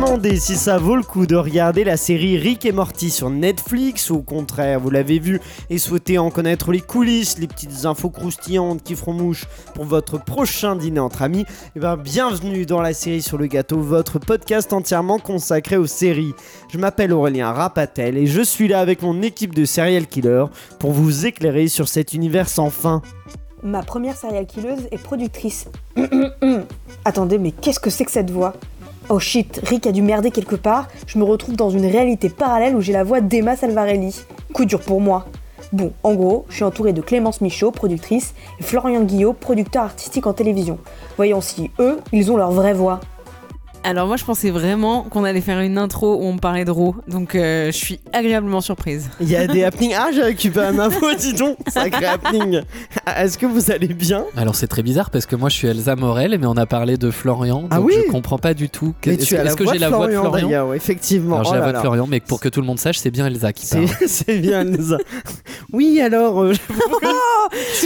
demandé si ça vaut le coup de regarder la série Rick et Morty sur Netflix ou au contraire vous l'avez vu et souhaitez en connaître les coulisses, les petites infos croustillantes qui feront mouche pour votre prochain dîner entre amis, et bien bienvenue dans la série sur le gâteau, votre podcast entièrement consacré aux séries. Je m'appelle Aurélien Rapatel et je suis là avec mon équipe de serial killers pour vous éclairer sur cet univers sans fin. Ma première serial killeuse est productrice. Attendez, mais qu'est-ce que c'est que cette voix? Oh shit, Rick a dû merder quelque part. Je me retrouve dans une réalité parallèle où j'ai la voix d'Emma Salvarelli. Coup dur pour moi. Bon, en gros, je suis entourée de Clémence Michaud, productrice, et Florian Guillot, producteur artistique en télévision. Voyons si eux, ils ont leur vraie voix. Alors moi je pensais vraiment qu'on allait faire une intro où on parlait de Raw, donc euh, je suis agréablement surprise. Il y a des happenings. Ah, j'ai récupéré ma voix, dis donc. Sacré happening. Est-ce que vous allez bien Alors c'est très bizarre parce que moi je suis Elsa Morel, mais on a parlé de Florian, donc Ah oui je comprends pas du tout. Mais Est-ce tu as la que voix j'ai de la voix de Florian, Florian d'ailleurs, effectivement. Alors j'ai Oh la là voix de là. Florian, mais pour que tout le monde sache, c'est bien Elsa qui parle. C'est c'est bien, Elsa. Oui, alors. euh, je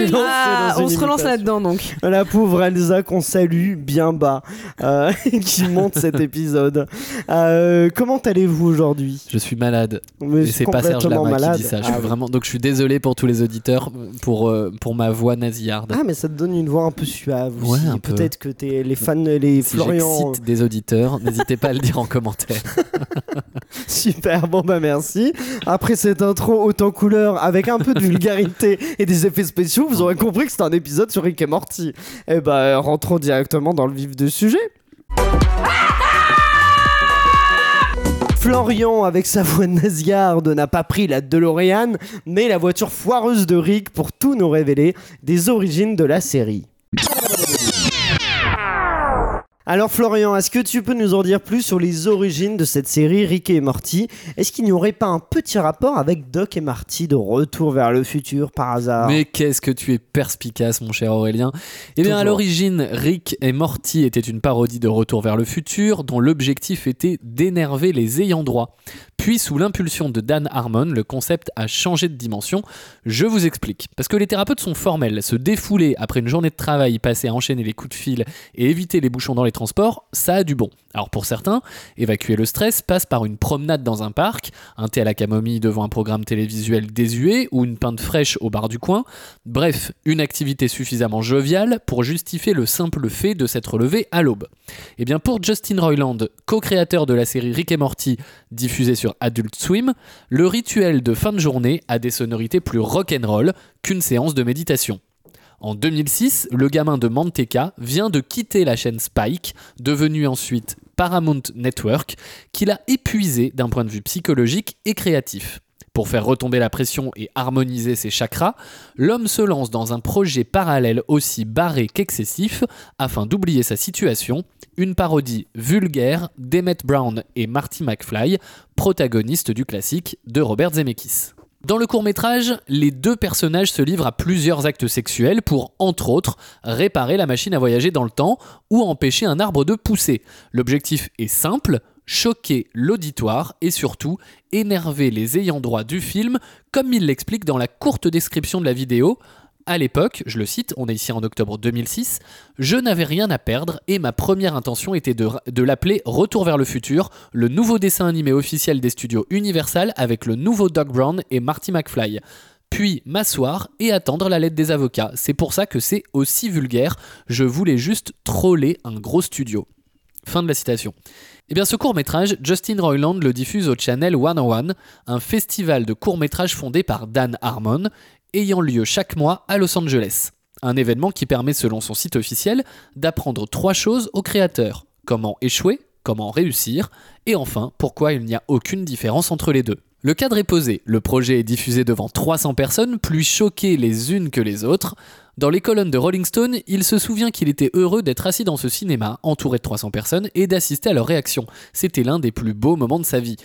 Ah, dans on une se relance imitation. là-dedans donc. La pauvre Elsa qu'on salue bien bas, euh, qui monte cet épisode. Euh, comment allez-vous aujourd'hui? Je suis malade. Mais c'est pas Serge Lama malade. qui dit ça. Je Ah suis oui. vraiment... Donc je suis désolé pour tous les auditeurs pour, euh, pour ma voix nasillarde. Ah, mais ça te donne une voix un peu suave Ouais, aussi. peu. Peut-être que t'es les fans, les si Florian. des auditeurs, n'hésitez pas à le dire en commentaire. Super, bon bah merci. Après cette intro autant couleur avec un peu de vulgarité et des effets spéciaux, vous aurez compris que c'est un épisode sur Rick et Morty. Et bah rentrons directement dans le vif du sujet. Florian, avec sa voix nasillarde, n'a pas pris la DeLorean, mais la voiture foireuse de Rick pour tout nous révéler des origines de la série. Alors Florian, est-ce que tu peux nous en dire plus sur les origines de cette série Rick et Morty? Est-ce qu'il n'y aurait pas un petit rapport avec Doc et Marty de Retour vers le futur par hasard? Mais qu'est-ce que tu es perspicace, mon cher Aurélien Eh bien, à l'origine, Rick et Morty étaient une parodie de Retour vers le futur dont l'objectif était d'énerver les ayants droit. Puis, sous l'impulsion de Dan Harmon, le concept a changé de dimension. Je vous explique. Parce que les thérapeutes sont formels. Se défouler après une journée de travail passée à enchaîner les coups de fil et éviter les bouchons dans les transports, ça a du bon. Alors pour certains, évacuer le stress passe par une promenade dans un parc, un thé à la camomille devant un programme télévisuel désuet ou une pinte fraîche au bar du coin. Bref, une activité suffisamment joviale pour justifier le simple fait de s'être levé à l'aube. Et bien pour Justin Roiland, co-créateur de la série Rick et Morty diffusée sur Adult Swim, le rituel de fin de journée a des sonorités plus rock'n'roll qu'une séance de méditation. En 2006, le gamin de Manteca vient de quitter la chaîne Spike, devenue ensuite Paramount Network, qu'il a épuisé d'un point de vue psychologique et créatif. Pour faire retomber la pression et harmoniser ses chakras, l'homme se lance dans un projet parallèle aussi barré qu'excessif afin d'oublier sa situation, une parodie vulgaire d'Emmett Brown et Marty McFly, protagonistes du classique de Robert Zemeckis. Dans le court métrage, les deux personnages se livrent à plusieurs actes sexuels pour, entre autres, réparer la machine à voyager dans le temps ou empêcher un arbre de pousser. L'objectif est simple, choquer l'auditoire et surtout énerver les ayants droit du film, comme il l'explique dans la courte description de la vidéo. À l'époque, je le cite, on est ici en octobre 2006, je n'avais rien à perdre et ma première intention était de, l'appeler Retour vers le futur, le nouveau dessin animé officiel des studios Universal avec le nouveau Doc Brown et Marty McFly. Puis m'asseoir et attendre la lettre des avocats. C'est pour ça que c'est aussi vulgaire. Je voulais juste troller un gros studio. Fin de la citation. Eh bien, ce court-métrage, Justin Roiland le diffuse au Channel 101, un festival de courts-métrages fondé par Dan Harmon, ayant lieu chaque mois à Los Angeles. Un événement qui permet, selon son site officiel, d'apprendre trois choses aux créateurs. Comment échouer, comment réussir, et enfin, pourquoi il n'y a aucune différence entre les deux. Le cadre est posé, le projet est diffusé devant 300 personnes, plus choquées les unes que les autres. Dans les colonnes de Rolling Stone, il se souvient qu'il était heureux d'être assis dans ce cinéma, entouré de 300 personnes, et d'assister à leur réaction. C'était l'un des plus beaux moments de sa vie.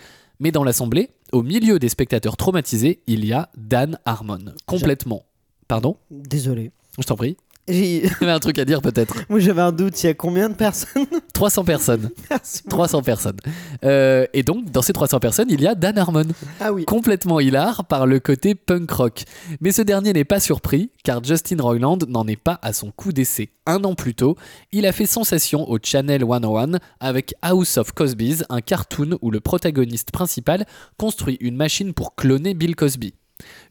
Mais dans l'assemblée, au milieu des spectateurs traumatisés, il y a Dan Harmon. Complètement. Pardon? Désolé. Je t'en prie. J'ai- Tu avais un truc à dire peut-être. Moi j'avais un doute, il y a combien de personnes? 300 personnes. Merci. 300 personnes. Euh, et donc, dans ces 300 personnes, il y a Dan Harmon. Ah oui. complètement hilar par le côté punk rock. Mais ce dernier n'est pas surpris, car Justin Roiland n'en est pas à son coup d'essai. Un an plus tôt, il a fait sensation au Channel 101 avec House of Cosby's, un cartoon où le protagoniste principal construit une machine pour cloner Bill Cosby.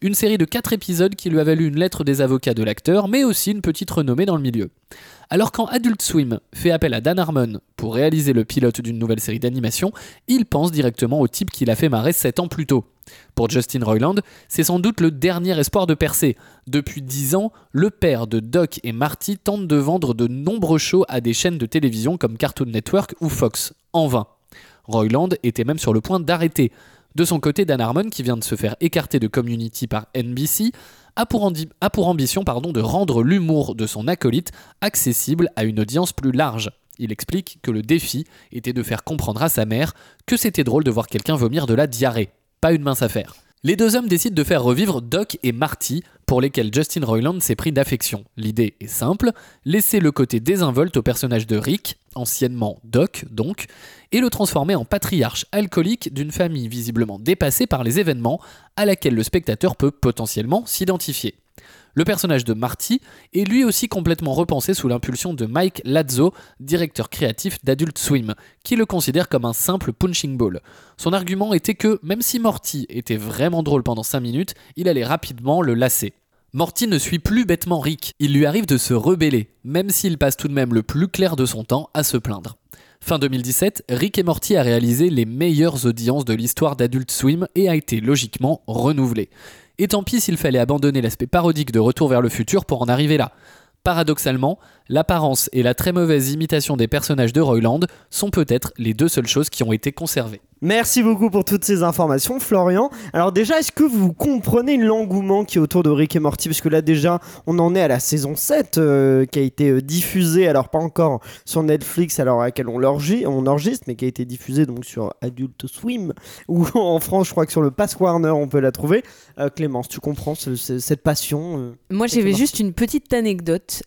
Une série de 4 épisodes qui lui a valu une lettre des avocats de l'acteur, mais aussi une petite renommée dans le milieu. Alors quand Adult Swim fait appel à Dan Harmon pour réaliser le pilote d'une nouvelle série d'animation, il pense directement au type qu'il a fait marrer 7 ans plus tôt. Pour Justin Roiland, c'est sans doute le dernier espoir de percer. Depuis 10 ans, le père de Doc et Marty tente de vendre de nombreux shows à des chaînes de télévision comme Cartoon Network ou Fox. En vain. Roiland était même sur le point d'arrêter. De son côté, Dan Harmon, qui vient de se faire écarter de Community par NBC, a pour, ambition de rendre l'humour de son acolyte accessible à une audience plus large. Il explique que le défi était de faire comprendre à sa mère que c'était drôle de voir quelqu'un vomir de la diarrhée. Pas une mince affaire. Les deux hommes décident de faire revivre Doc et Marty, pour lesquels Justin Roiland s'est pris d'affection. L'idée est simple, laisser le côté désinvolte au personnage de Rick, anciennement Doc donc, et le transformer en patriarche alcoolique d'une famille visiblement dépassée par les événements à laquelle le spectateur peut potentiellement s'identifier. Le personnage de Marty est lui aussi complètement repensé sous l'impulsion de Mike Lazzo, directeur créatif d'Adult Swim, qui le considère comme un simple punching ball. Son argument était que, même si Morty était vraiment drôle pendant 5 minutes, il allait rapidement le lasser. Morty ne suit plus bêtement Rick, il lui arrive de se rebeller, même s'il passe tout de même le plus clair de son temps à se plaindre. Fin 2017, Rick et Morty a réalisé les meilleures audiences de l'histoire d'Adult Swim et a été logiquement renouvelé. Et tant pis s'il fallait abandonner l'aspect parodique de Retour vers le futur pour en arriver là. Paradoxalement, l'apparence et la très mauvaise imitation des personnages de Roiland sont peut-être les deux seules choses qui ont été conservées. Merci beaucoup pour toutes ces informations, Florian. Alors déjà, est-ce que vous comprenez l'engouement qui est autour de Rick et Morty? Parce que là déjà, on en est à la saison 7 euh, qui a été euh, diffusée, alors pas encore sur Netflix à l'heure à laquelle on on enregistre, mais qui a été diffusée donc sur Adult Swim, ou en France, je crois que sur le Pass Warner, on peut la trouver. Euh, Clémence, tu comprends ce- ce- cette passion euh, Moi, j'avais juste une petite anecdote.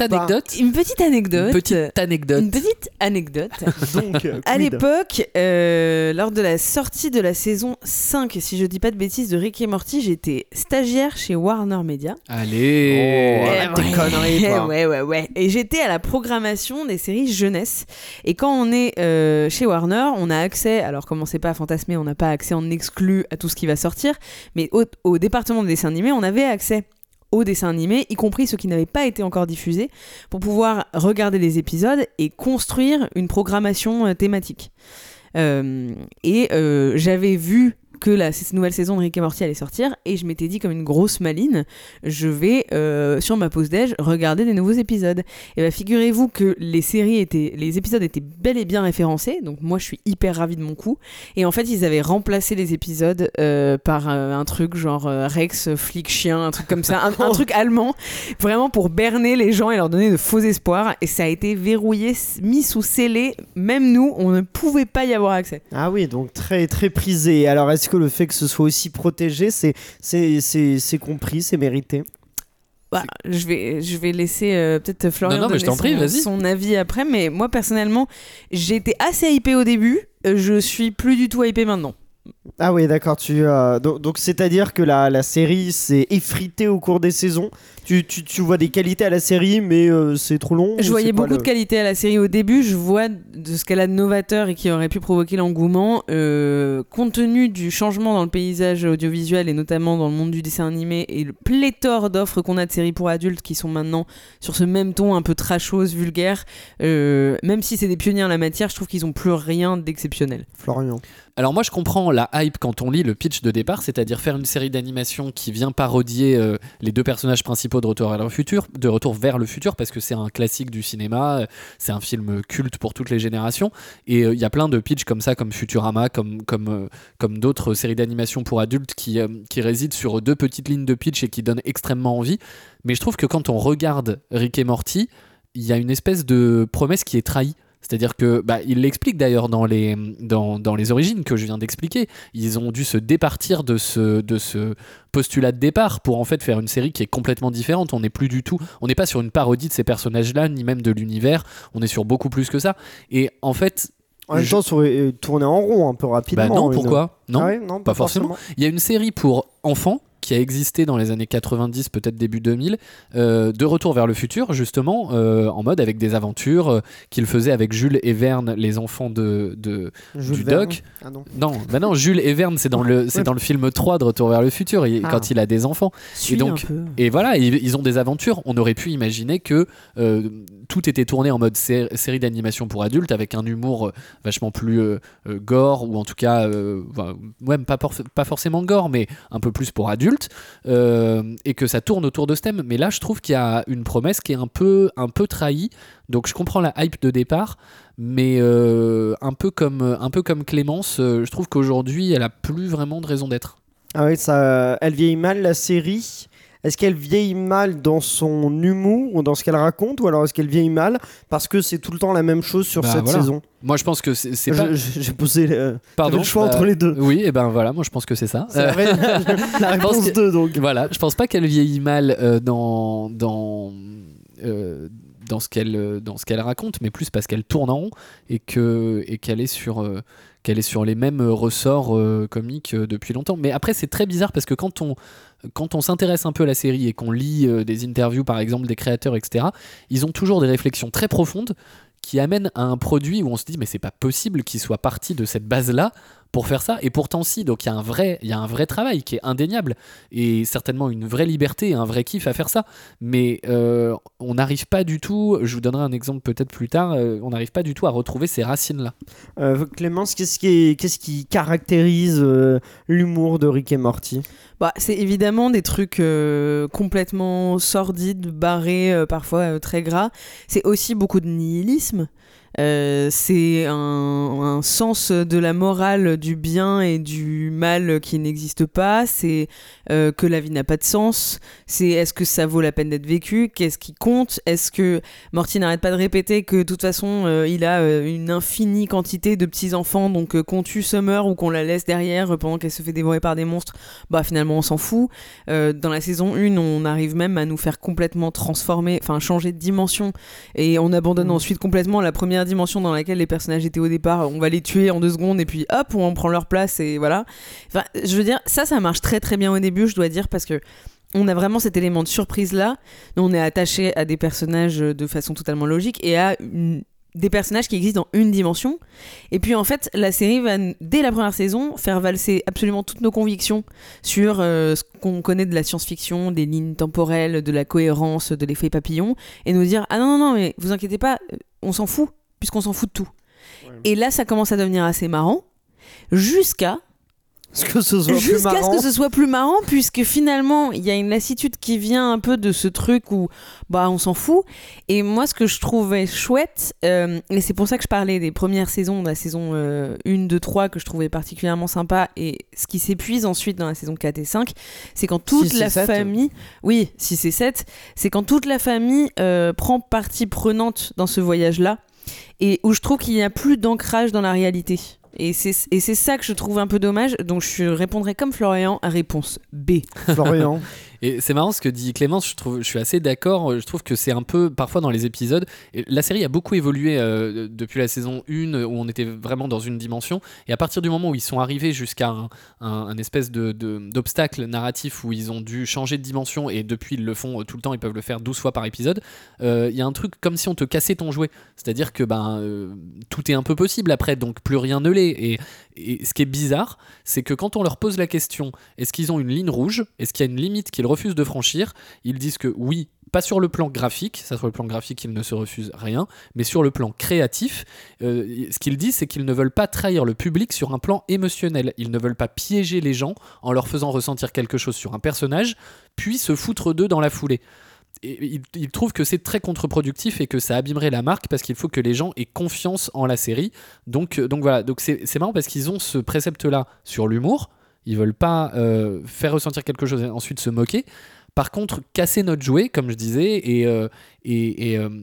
Euh, Une anecdote petite anecdote. Une petite anecdote. Une petite anecdote. Donc, euh, À l'époque, euh, lors de la sortie de la saison 5, si je dis pas de bêtises, de Rick et Morty, j'étais stagiaire chez Warner Media. Allez Oh, tes ouais. conneries, toi. ouais, ouais, ouais. Et j'étais à la programmation des séries jeunesse. Et quand on est euh, chez Warner, on a accès, alors commencez pas à fantasmer, on n'a pas accès en exclu à tout ce qui va sortir, mais au, au département des dessins animés, on avait accès aux dessins animés, y compris ceux qui n'avaient pas été encore diffusés, pour pouvoir regarder les épisodes et construire une programmation euh, thématique. Euh, et euh, j'avais vu que la cette nouvelle saison de Rick et Morty allait sortir et je m'étais dit comme une grosse maline je vais euh, sur ma pause déj regarder des nouveaux épisodes. Et bah figurez-vous que les séries étaient les épisodes étaient bel et bien référencés donc moi je suis hyper ravie de mon coup. Et en fait ils avaient remplacé les épisodes euh, par euh, un truc genre Rex flic chien un truc comme ça un, un truc allemand vraiment pour berner les gens et leur donner de faux espoirs. Et ça a été verrouillé mis sous scellé. Même nous on ne pouvait pas y avoir accès. Ah oui, donc très très prisé. Alors est-ce que le fait que ce soit aussi protégé, c'est c'est c'est c'est compris, c'est mérité? Bah, je vais, je vais laisser euh, peut-être Florian Non, non, donner prie, son avis après, mais moi personnellement, j'étais assez hypé au début, euh, je suis plus du tout hypé maintenant. Ah oui, d'accord. Tu euh, donc donc, c'est-à-dire que la, la série s'est effritée au cours des saisons. Tu, tu, tu vois des qualités à la série, mais euh, c'est trop long. Je voyais c'est beaucoup le- de qualité à la série au début, je vois de ce qu'elle a de novateur et qui aurait pu provoquer l'engouement, euh, compte tenu du changement dans le paysage audiovisuel et notamment dans le monde du dessin animé et le pléthore d'offres qu'on a de séries pour adultes qui sont maintenant sur ce même ton un peu trashose, vulgaire, euh, même si c'est des pionniers en la matière, je trouve qu'ils ont plus rien d'exceptionnel. Florian. Alors moi je comprends la quand on lit le pitch de départ, c'est-à-dire faire une série d'animation qui vient parodier euh, les deux personnages principaux de Retour futur, de Retour vers le futur parce que c'est un classique du cinéma, euh, c'est un film culte pour toutes les générations et euh, il y a plein de pitchs comme ça comme Futurama, comme comme comme d'autres séries d'animation pour adultes qui qui résident sur deux petites lignes de pitch et qui donnent extrêmement envie. Mais je trouve que quand on regarde Rick et Morty, il y a une espèce de promesse qui est trahie. C'est-à-dire que, bah, il l'explique d'ailleurs dans les, dans, dans les origines que je viens d'expliquer. Ils ont dû se départir de ce, de ce postulat de départ pour en fait faire une série qui est complètement différente. On n'est plus du tout, on n'est pas sur une parodie de ces personnages-là, ni même de l'univers. On est sur beaucoup plus que ça. Et en fait, En même Je- temps, aurait tourné en rond un peu rapidement. bah non, pourquoi? Non, Ah ouais, non, pas forcément. Il y a une série pour enfants qui a existé dans les années 90, peut-être début 2000, euh, de Retour vers le futur, justement, euh, en mode avec des aventures euh, qu'il faisait avec Jules et Verne, les enfants de. de... Du Verne. doc. Ah non. Non, bah non, Jules et Verne, c'est dans, le, c'est Ouais. dans le film 3 de Retour vers le futur, Ah. quand il a des enfants. Suis donc, un peu. Et voilà, ils, ils ont des aventures. On aurait pu imaginer que tout était tourné en mode sé- série d'animation pour adultes avec un humour vachement plus gore ou en tout cas, ouais, pas, pas forcément gore, mais un peu plus pour adultes euh, et que ça tourne autour de ce thème. Mais là, je trouve qu'il y a une promesse qui est un peu, un peu trahie. Donc, je comprends la hype de départ. Mais euh, un, peu comme, un peu comme Clémence, euh, je trouve qu'aujourd'hui, elle a plus vraiment de raison d'être. Ah oui, elle vieillit mal la série. Est-ce qu'elle vieillit mal dans son humour ou dans ce qu'elle raconte ou alors est-ce qu'elle vieillit mal parce que c'est tout le temps la même chose sur Bah, cette voilà. saison? Moi, je pense que c'est pas. J'ai posé Pardon, j'avais le choix bah, entre les deux. Oui, et ben voilà, moi je pense que c'est ça. Euh, la, réponse que- 2 donc. voilà, je pense pas qu'elle vieillit mal euh, dans dans euh, dans ce qu'elle euh, dans ce qu'elle raconte, mais plus parce qu'elle tourne en rond et que et qu'elle est sur euh, qu'elle est sur les mêmes ressorts euh, comiques euh, depuis longtemps. Mais après, c'est très bizarre parce que quand on quand on s'intéresse un peu à la série et qu'on lit euh, des interviews par exemple des créateurs, etc., ils ont toujours des réflexions très profondes qui amènent à un produit où on se dit mais c'est pas possible qu'il soit parti de cette base là pour faire ça et pourtant si donc il y a un vrai il y a un vrai travail qui est indéniable et certainement une vraie liberté et un vrai kiff à faire ça mais euh, on n'arrive pas du tout je vous donnerai un exemple peut-être plus tard euh, on n'arrive pas du tout à retrouver ces racines là Euh, Clémence, qu'est-ce qui, est- qu'est-ce qui caractérise euh, l'humour de Rick et Morty? Bah, c'est évidemment des trucs euh, complètement sordides, barrés, euh, parfois euh, très gras. C'est aussi beaucoup de nihilisme. Euh, c'est un, un sens de la morale du bien et du mal qui n'existe pas. C'est euh, que la vie n'a pas de sens. C'est est-ce que ça vaut la peine d'être vécu? Qu'est-ce qui compte? Est-ce que Morty n'arrête pas de répéter que de toute façon euh, il a une infinie quantité de petits enfants, donc qu'on tue Summer ou qu'on la laisse derrière pendant qu'elle se fait dévorer par des monstres, bah finalement on s'en fout. Dans la saison 1, on arrive même à nous faire complètement transformer, enfin changer de dimension, et on abandonne Mhm. ensuite complètement la première dimension dans laquelle les personnages étaient au départ. On va les tuer en deux secondes et puis hop, on prend leur place et voilà. Enfin, je veux dire, ça, ça marche très très bien au début, je dois dire, parce que on a vraiment cet élément de surprise là. On est attaché à des personnages de façon totalement logique et à des personnages qui existent dans une dimension. Et puis en fait, la série va, dès la première saison, faire valser absolument toutes nos convictions sur euh, ce qu'on connaît de la science-fiction, des lignes temporelles, de la cohérence, de l'effet papillon, et nous dire Ah non, non, non, mais vous inquiétez pas, euh, on s'en fout, puisqu'on s'en fout de tout. Ouais. Et là, ça commence à devenir assez marrant, jusqu'à Est-ce que ce soit plus Jusqu'à ce marrant que ce soit plus marrant, puisque finalement, il y a une lassitude qui vient un peu de ce truc où bah on s'en fout. Et moi, ce que je trouvais chouette, euh, et c'est pour ça que je parlais des premières saisons, de la saison euh, 1, 2, 3, que je trouvais particulièrement sympa, et ce qui s'épuise ensuite dans la saison 4 et 5, c'est quand toute la famille, oui, 6 et 7, c'est quand toute la famille euh, prend partie prenante dans ce voyage-là, et où je trouve qu'il n'y a plus d'ancrage dans la réalité. Et c'est et c'est ça que je trouve un peu dommage. Donc je répondrai comme Florian à réponse B. Florian Et c'est marrant ce que dit Clémence, je, suis assez d'accord. Je trouve que c'est un peu, parfois dans les épisodes, la série a beaucoup évolué euh, depuis la saison 1 où on était vraiment dans une dimension. Et à partir du moment où ils sont arrivés jusqu'à un, espèce de- de- d'obstacle narratif où ils ont dû changer de dimension, et depuis ils le font euh, tout le temps, ils peuvent le faire 12 fois par épisode, euh, il y a un truc comme si on te cassait ton jouet. C'est-à-dire que ben, tout est un peu possible après, donc plus rien ne l'est. Et ce qui est bizarre, c'est que quand on leur pose la question, est-ce qu'ils ont une ligne rouge? Est-ce qu'il y a une limite qu'ils refusent de franchir? Ils disent que oui, pas sur le plan graphique, ça sur le plan graphique ils ne se refusent rien, mais sur le plan créatif, euh, ce qu'ils disent c'est qu'ils ne veulent pas trahir le public sur un plan émotionnel, ils ne veulent pas piéger les gens en leur faisant ressentir quelque chose sur un personnage, puis se foutre d'eux dans la foulée. Ils trouvent que c'est très contre-productif et que ça abîmerait la marque parce qu'il faut que les gens aient confiance en la série. Donc, euh, voilà, donc c'est marrant parce qu'ils ont ce précepte-là sur l'humour. Ils veulent pas euh, faire ressentir quelque chose et ensuite se moquer. Par contre, casser notre jouet, comme je disais, et, euh,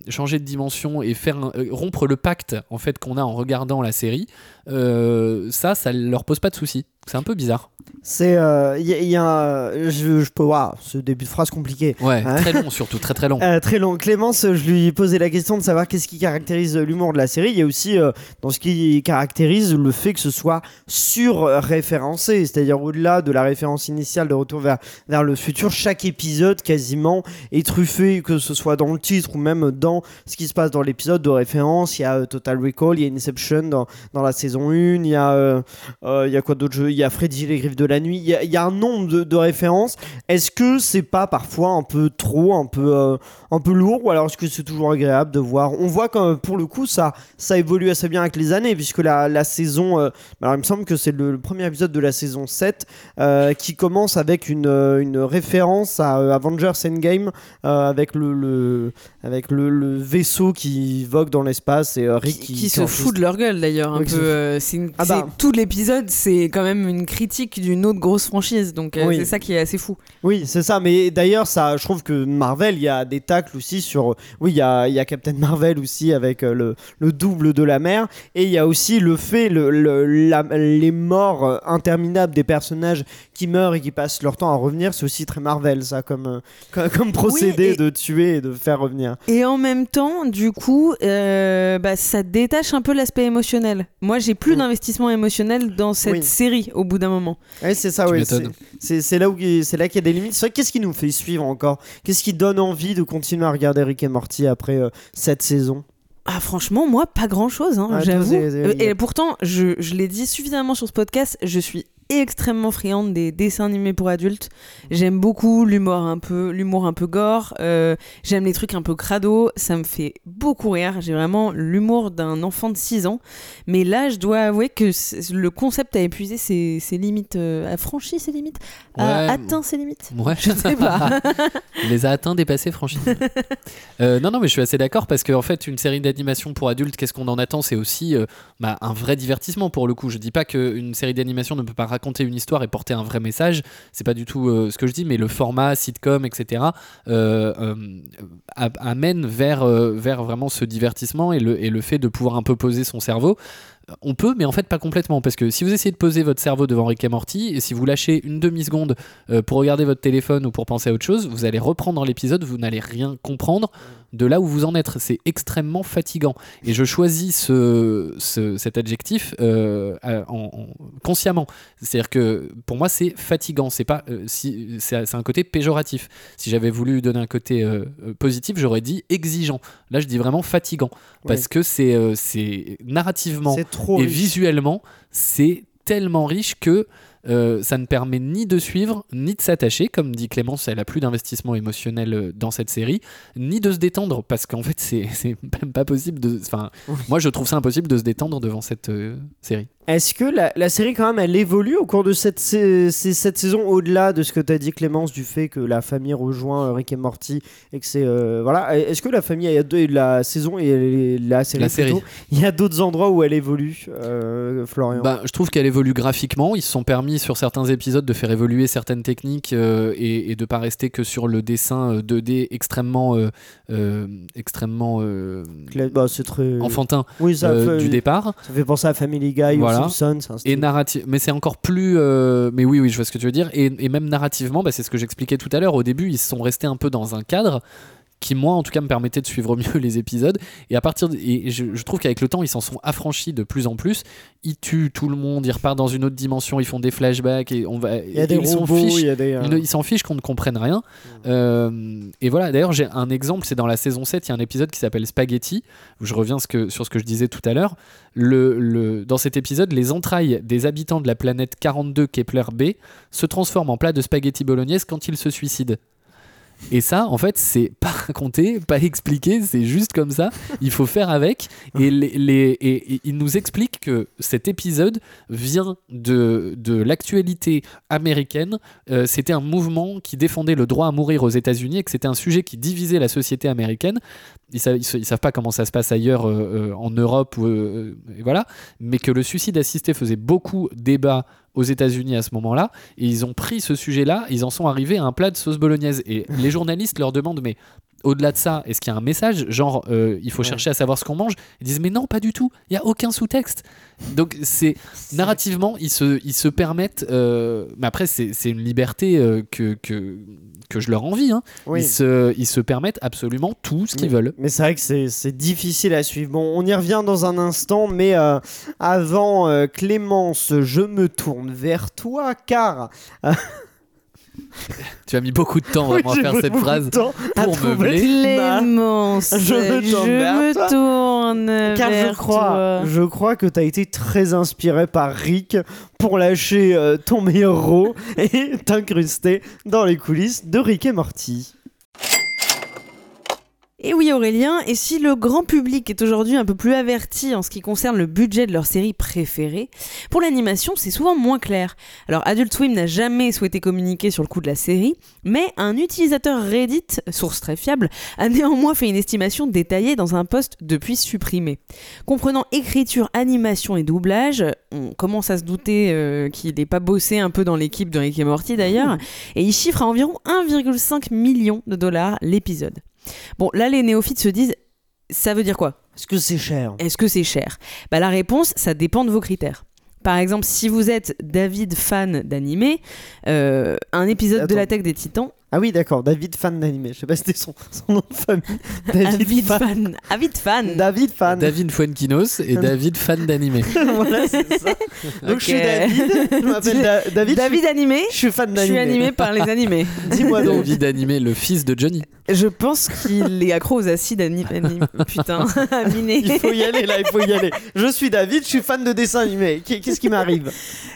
changer de dimension et faire rompre le pacte en fait qu'on a en regardant la série, ça, ça leur pose pas de soucis. C'est un peu bizarre. C'est. euh, Il y, a- il y a. Je, je peux. Waouh, ce début de phrase compliqué. Ouais, Ouais. très long surtout, très très long. Euh, très long. Clémence, je lui posais la question de savoir qu'est-ce qui caractérise l'humour de la série. Il y a aussi euh, dans ce qui caractérise le fait que ce soit sur-référencé, c'est-à-dire au-delà de la référence initiale de Retour vers, vers le futur, chaque épisode quasiment est truffé, que ce soit dans le titre ou même dans ce qui se passe dans l'épisode de référence. Il y a euh, Total Recall, il y a Inception dans, dans la saison 1, il y a, euh, euh, il y a quoi d'autre? Y a Freddy les griffes de la nuit, il y a, il un nombre de, de références. Est-ce que c'est pas parfois un peu trop, un peu, euh, un peu lourd ou alors est-ce que c'est toujours agréable de voir? On voit que pour le coup ça, ça évolue assez bien avec les années puisque la, la saison, euh, alors il me semble que c'est le, le premier épisode de la saison 7 euh, qui commence avec une, euh, une référence à euh, Avengers Endgame avec le, le- avec le, le vaisseau qui vogue dans l'espace et Rick qui, qui, qui se fout de leur gueule d'ailleurs un Oui, peu c'est Ah bah. c'est- tout l'épisode c'est quand même une critique d'une autre grosse franchise donc Oui. c'est ça qui est assez fou Oui, c'est ça. Mais d'ailleurs, ça, je trouve que Marvel, il y a des aussi sur. Oui, il y a, il y a Captain Marvel aussi avec euh, le, le double de la mer. Et il y a aussi le fait, le, le- la- les morts euh, interminables des personnages qui meurent et qui passent leur temps à revenir. C'est aussi très Marvel, ça, comme, euh, comme, comme procédé et- de tuer et de faire revenir. et en même temps du coup euh, bah, ça détache un peu l'aspect émotionnel moi j'ai plus Mm. d'investissement émotionnel dans cette Oui. série au bout d'un moment Oui, c'est ça, oui. C'est c'est là où c'est là qu'il y a des limites. C'est vrai, qu'est-ce qui nous fait suivre encore? Qu'est-ce qui donne envie de continuer à regarder Rick et Morty après euh, cette saison. Ah franchement moi pas grand chose Ah, toi, j'avoue. c'est- et pourtant je, je l'ai dit suffisamment sur ce podcast je suis extrêmement friande des dessins animés pour adultes j'aime beaucoup l'humour un peu l'humour un peu gore euh, j'aime les trucs un peu crado ça me fait beaucoup rire j'ai vraiment l'humour d'un enfant de 6 ans mais là je dois avouer que le concept a épuisé ses, ses limites euh, a franchi ses limites a atteint ses limites Ouais. je sais pas Il les a atteints, dépassés, franchis. Euh, non, non, mais je suis assez d'accord parce qu'en fait, une série d'animation pour adultes, qu'est-ce qu'on en attend? C'est aussi bah, un vrai divertissement pour le coup. Je dis pas qu'une série d'animation ne peut pas raconter une histoire et porter un vrai message. C'est pas du tout euh, ce que je dis, mais le format, sitcom, etc., euh, euh, amène vers, vraiment ce divertissement et et le fait de pouvoir un peu poser son cerveau. On peut, mais en fait pas complètement, parce que si vous essayez de poser votre cerveau devant Rick et Morty, et si vous lâchez une demi-seconde euh, pour regarder votre téléphone ou pour penser à autre chose, vous allez reprendre l'épisode, vous n'allez rien comprendre de là où vous en êtes. C'est extrêmement fatigant. Et je choisis ce, ce- cet adjectif euh, à- en- en- consciemment. C'est-à-dire que pour moi, c'est fatigant. C'est pas euh, si c'est un côté péjoratif. Si j'avais voulu donner un côté euh, positif, j'aurais dit exigeant. Là, je dis vraiment fatigant parce que c'est c'est narrativement C'est trop et riche. visuellement, c'est tellement riche que euh, ça ne permet ni de suivre, ni de s'attacher, comme dit Clémence, elle a plus d'investissement émotionnel euh, dans cette série, ni de se détendre, parce qu'en fait, c'est même pas possible de. Enfin, moi, je trouve ça impossible de se détendre devant cette euh, série. Est-ce que la, la série, quand même, elle évolue au cours de cette, saison, au-delà de ce que tu as dit, Clémence, du fait que la famille rejoint euh, Rick et Morty et que c'est. euh, voilà. Est-ce que la famille, il y a deux, la saison et la série, La série. plutôt, il y a d'autres endroits où elle évolue, euh, Florian? Bah, je trouve qu'elle évolue graphiquement. Ils se sont permis sur certains épisodes de faire évoluer certaines techniques euh, et, et de pas rester que sur le dessin euh, 2D extrêmement, extrêmement Cla- bah, c'est très. enfantin Oui, ça, fait, du départ. ça fait penser à Family Guy Voilà. C'est un Et narratif, mais c'est encore plus. euh, mais oui, oui, je vois ce que tu veux dire. Et, et même narrativement, bah, c'est ce que j'expliquais tout à l'heure. Au début, ils sont restés un peu dans un cadre qui, moi, en tout cas, me permettait de suivre mieux les épisodes. Et à partir de- et je, je trouve qu'avec le temps, ils s'en sont affranchis de plus en plus. Ils tuent tout le monde, ils repartent dans une autre dimension, ils font des flashbacks et on va. Il y a des ils s'en fichent. il des. euh, Ils s'en fichent qu'on ne comprenne rien. Euh, et voilà, d'ailleurs, j'ai un exemple, c'est dans la saison 7, il y a un épisode qui s'appelle Spaghetti, où je reviens ce que- sur ce que je disais tout à l'heure. Le, le- dans cet épisode, les entrailles des habitants de la planète 42 Kepler B se transforment en plat de spaghetti bolognaise quand ils se suicident. Et ça, en fait, c'est pas raconté, pas expliqué, c'est juste comme ça. Il faut faire avec. Et, il nous explique que cet épisode vient de, de l'actualité américaine. Euh, c'était un mouvement qui défendait le droit à mourir aux États-Unis et que c'était un sujet qui divisait la société américaine. Ils savent, ils sa- ils savent pas comment ça se passe ailleurs euh, euh, en Europe, euh, et voilà, mais que le suicide assisté faisait beaucoup débat aux États-Unis à ce moment-là, et ils ont pris ce sujet-là, ils en sont arrivés à un plat de sauce bolognaise. Et les journalistes leur demandent, mais au-delà de ça, est-ce qu'il y a un message Genre, euh, il faut Ouais. chercher à savoir ce qu'on mange? Ils disent, mais non, pas du tout, il n'y a aucun sous-texte. Donc, c'est narrativement, ils se, ils se permettent. euh, mais après, c'est c'est une liberté euh, que, que, que je leur envie. hein. Oui. Ils, se, ils se permettent absolument tout ce qu'ils veulent. Mais c'est vrai que c'est difficile à suivre. Bon, on y revient dans un instant, mais euh, avant, euh, Clémence, je me tourne vers toi, car Tu as mis beaucoup de temps vraiment Oui, à faire cette phrase. pour meubler. Clémence, Je me tourne toi. Car je vers crois, toi. je crois que tu as été très inspiré par Rick pour lâcher euh, ton meilleur rôle et t'incruster dans les coulisses de Rick et Morty. Et oui Aurélien, et si le grand public est aujourd'hui un peu plus averti en ce qui concerne le budget de leur série préférée, pour l'animation c'est souvent moins clair. Alors Adult Swim n'a jamais souhaité communiquer sur le coût de la série, mais un utilisateur Reddit, source très fiable, a néanmoins fait une estimation détaillée dans un post depuis supprimé. Comprenant écriture, animation et doublage, on commence à se douter euh, qu'il n'est pas bossé un peu dans l'équipe de Rick et Morty d'ailleurs, et il chiffre à environ 1,5 million de dollars l'épisode. Bon, là, les néophytes se disent, ça veut dire quoi? Est-ce que c'est cher? Est-ce que c'est cher? Bah, La réponse, ça dépend de vos critères. Par exemple, si vous êtes David fan d'animé, euh, un épisode de Attends. l'attaque des titans, Ah oui, d'accord, David fan d'animé. Je sais pas si c'était son, son nom de famille. David, David fan. fan, avid fan. David fan. David Fuenquinos et David fan d'animé. voilà, c'est ça. Donc je suis. David. Je m'appelle Da- David. David animé, Je suis fan je d'animé. suis animé par les animés. Dis-moi donc. David animé, le fils de Johnny. Je pense qu'il est accro aux acides ani- ani- Putain, aminé. Il faut y aller là, il faut y aller. Je suis David, je suis fan de dessins animés. Qu'est- Qu'est-ce qui m'arrive?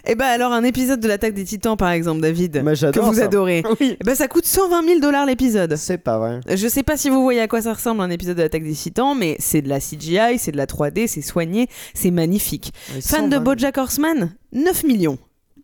Et bah alors, un épisode de l'attaque des titans, par exemple, David, Moi, que vous ça. adorez, Oui. eh ben, ça coûte 120 000 dollars l'épisode. C'est pas vrai. Je sais pas si vous voyez à quoi ça ressemble un épisode de l'attaque des titans, mais c'est de la CGI, c'est de la 3D, c'est soigné, c'est magnifique. Fan de 120. Bojack Horseman 9 millions.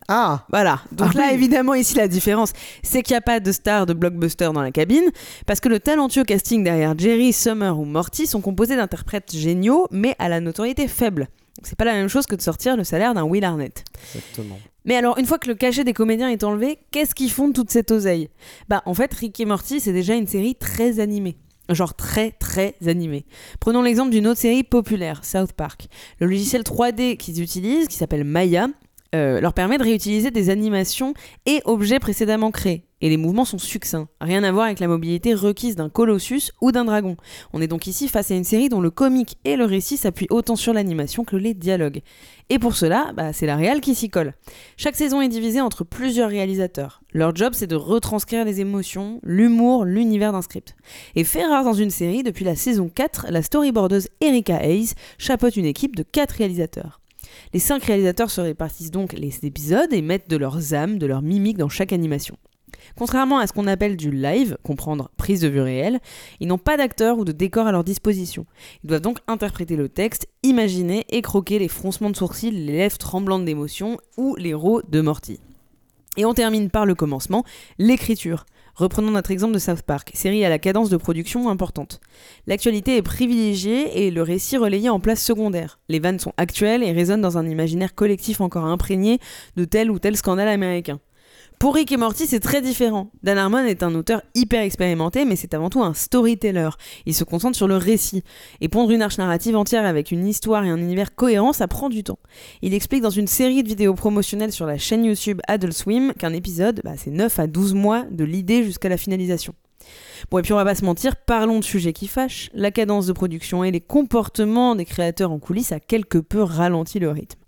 Ah Voilà. Donc Ah là, oui. évidemment, ici, la différence, c'est qu'il n'y a pas de star de blockbuster dans la cabine, parce que le talentueux casting derrière Jerry, Summer ou Morty sont composés d'interprètes géniaux, mais à la notoriété faible. Donc c'est pas la même chose que de sortir le salaire d'un Will Arnett. Exactement. Mais alors, une fois que le cachet des comédiens est enlevé, qu'est-ce qui font de toute cette oseille Bah, en fait, Rick et Morty, c'est déjà une série très animée. Genre très très animée. Prenons l'exemple d'une autre série populaire, South Park. Le logiciel 3D qu'ils utilisent, qui s'appelle Maya, euh, leur permet de réutiliser des animations et objets précédemment créés. Et les mouvements sont succincts. Rien à voir avec la mobilité requise d'un colossus ou d'un dragon. On est donc ici face à une série dont le comique et le récit s'appuient autant sur l'animation que les dialogues. Et pour cela, bah, c'est la réal qui s'y colle. Chaque saison est divisée entre plusieurs réalisateurs. Leur job, c'est de retranscrire les émotions, l'humour, l'univers d'un script. Et fait rare dans une série, depuis la saison 4, la storyboardeuse Erika Hayes chapeaute une équipe de 4 réalisateurs. Les 5 réalisateurs se répartissent donc les épisodes et mettent de leurs âmes, de leur mimique dans chaque animation. Contrairement à ce qu'on appelle du live, comprendre prise de vue réelle, ils n'ont pas d'acteurs ou de décors à leur disposition. Ils doivent donc interpréter le texte, imaginer et croquer les froncements de sourcils, les lèvres tremblantes d'émotion ou les rots de Morty. Et on termine par le commencement, l'écriture. Reprenons notre exemple de South Park, série à la cadence de production importante. L'actualité est privilégiée et le récit relayé en place secondaire. Les vannes sont actuelles et résonnent dans un imaginaire collectif encore imprégné de tel ou tel scandale américain. Pour Rick et Morty, c'est très différent. Dan Harmon est un auteur hyper expérimenté, mais c'est avant tout un storyteller. Il se concentre sur le récit. Et pondre une arche narrative entière avec une histoire et un univers cohérent, ça prend du temps. Il explique dans une série de vidéos promotionnelles sur la chaîne YouTube Adult Swim qu'un épisode, bah, c'est 9 à 12 mois de l'idée jusqu'à la finalisation. Bon, et puis on va pas se mentir, parlons de sujets qui fâchent. La cadence de production et les comportements des créateurs en coulisses a quelque peu ralenti le rythme.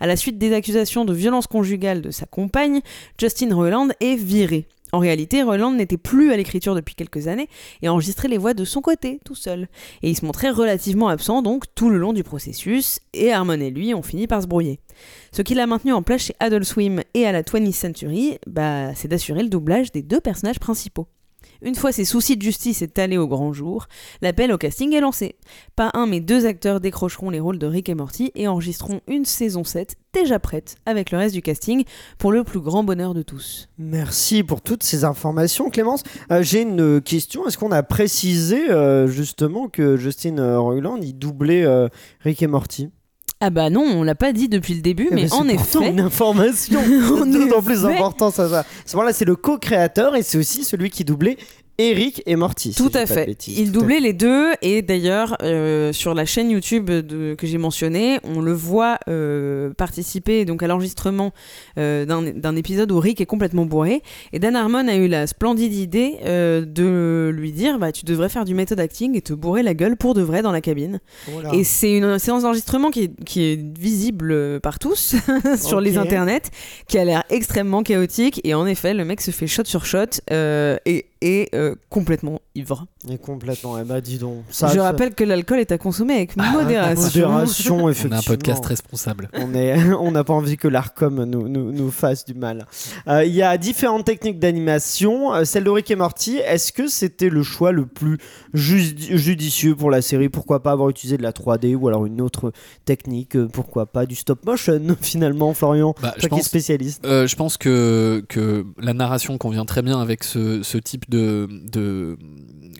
À la suite des accusations de violence conjugale de sa compagne, Justin Roiland est viré. En réalité, Roiland n'était plus à l'écriture depuis quelques années et enregistrait les voix de son côté, tout seul. Et il se montrait relativement absent donc tout le long du processus, et Harmon et lui ont fini par se brouiller. Ce qui l'a maintenu en place chez Adult Swim et à la 20th Century, bah, c'est d'assurer le doublage des deux personnages principaux. Une fois ces soucis de justice étalés au grand jour, l'appel au casting est lancé. Pas un mais deux acteurs décrocheront les rôles de Rick et Morty et enregistreront une saison 7 déjà prête avec le reste du casting pour le plus grand bonheur de tous. Merci pour toutes ces informations, Clémence. Euh, J'ai une question. Est-ce qu'on a précisé euh, justement que Justin euh, Roiland il doublait euh, Rick et Morty? Ah bah non, on l'a pas dit depuis le début, Eh mais c'est en effet, une information d'autant plus importante. Ça, ça. Ce moment-là, c'est le co-créateur et c'est aussi celui qui doublait Eric et Morty. Tout à fait. bêtises. Il doublait les deux et d'ailleurs euh, sur la chaîne YouTube de- que j'ai mentionnée, on le voit euh, participer donc à l'enregistrement euh, d'un épisode où Rick est complètement bourré et Dan Harmon a eu la splendide idée euh, de lui dire bah tu devrais faire du méthode acting et te bourrer la gueule pour de vrai dans la cabine. Voilà. Et c'est une séance d'enregistrement qui est, qui est visible par tous sur les internets, qui a l'air extrêmement chaotique. Et en effet, le mec se fait shot sur shot euh, et euh, complètement ivre. Et complètement. Eh bah, dis donc. Ça, Je ça- rappelle que l'alcool est à consommer avec Ah, modération. modération, On a effectivement. un podcast responsable. On est, on n'a pas envie que l'Arcom nous, nous, nous fasse du mal. Euh, Il y a différentes techniques d'animation. Euh, celle de Rick et Morty, est-ce que c'était le choix le plus ju- judicieux pour la série? Pourquoi pas avoir utilisé de la 3D ou alors une autre technique? Euh, Pourquoi pas du stop motion finalement, Florian Bah, je Toi qui es pense spécialiste? Euh, je pense que, que la narration convient très bien avec ce, ce type de, de,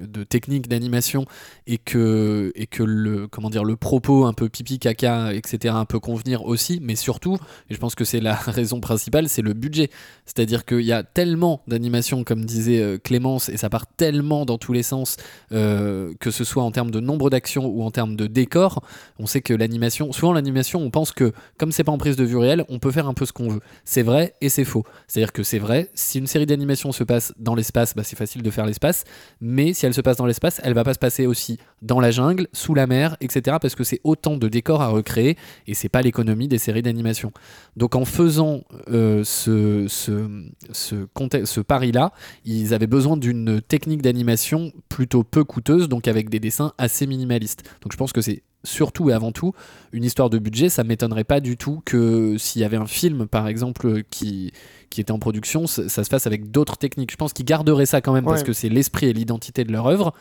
de technique d'animation et que, et que le, comment dire, le propos un peu pipi caca, etc., un peu convenir aussi, mais surtout, et je pense que c'est la raison principale, c'est le budget. C'est-à-dire qu'il y a tellement d'animations, comme disait euh, Clémence, et ça part tellement dans tous les sens, euh, que ce soit en termes de nombre d'actions ou en termes de décor, on sait que l'animation, souvent l'animation, on pense que comme c'est pas en prise de vue réelle, on peut faire un peu ce qu'on veut. C'est vrai et c'est faux. C'est-à-dire que c'est vrai, si une série d'animation se passe dans l'espace, bah, c'est facile de faire l'espace, mais si se passe dans l'espace, elle va pas se passer aussi dans la jungle, sous la mer, etc. Parce que c'est autant de décors à recréer et c'est pas l'économie des séries d'animation. Donc en faisant euh, ce, ce, ce, ce pari-là, ils avaient besoin d'une technique d'animation plutôt peu coûteuse, donc avec des dessins assez minimalistes. Donc je pense que c'est surtout et avant tout une histoire de budget. Ça m'étonnerait pas du tout que s'il y avait un film, par exemple, qui, qui était en production, ça, ça se fasse avec d'autres techniques. Je pense qu'ils garderaient ça quand même parce que c'est l'esprit et l'identité de leur œuvre.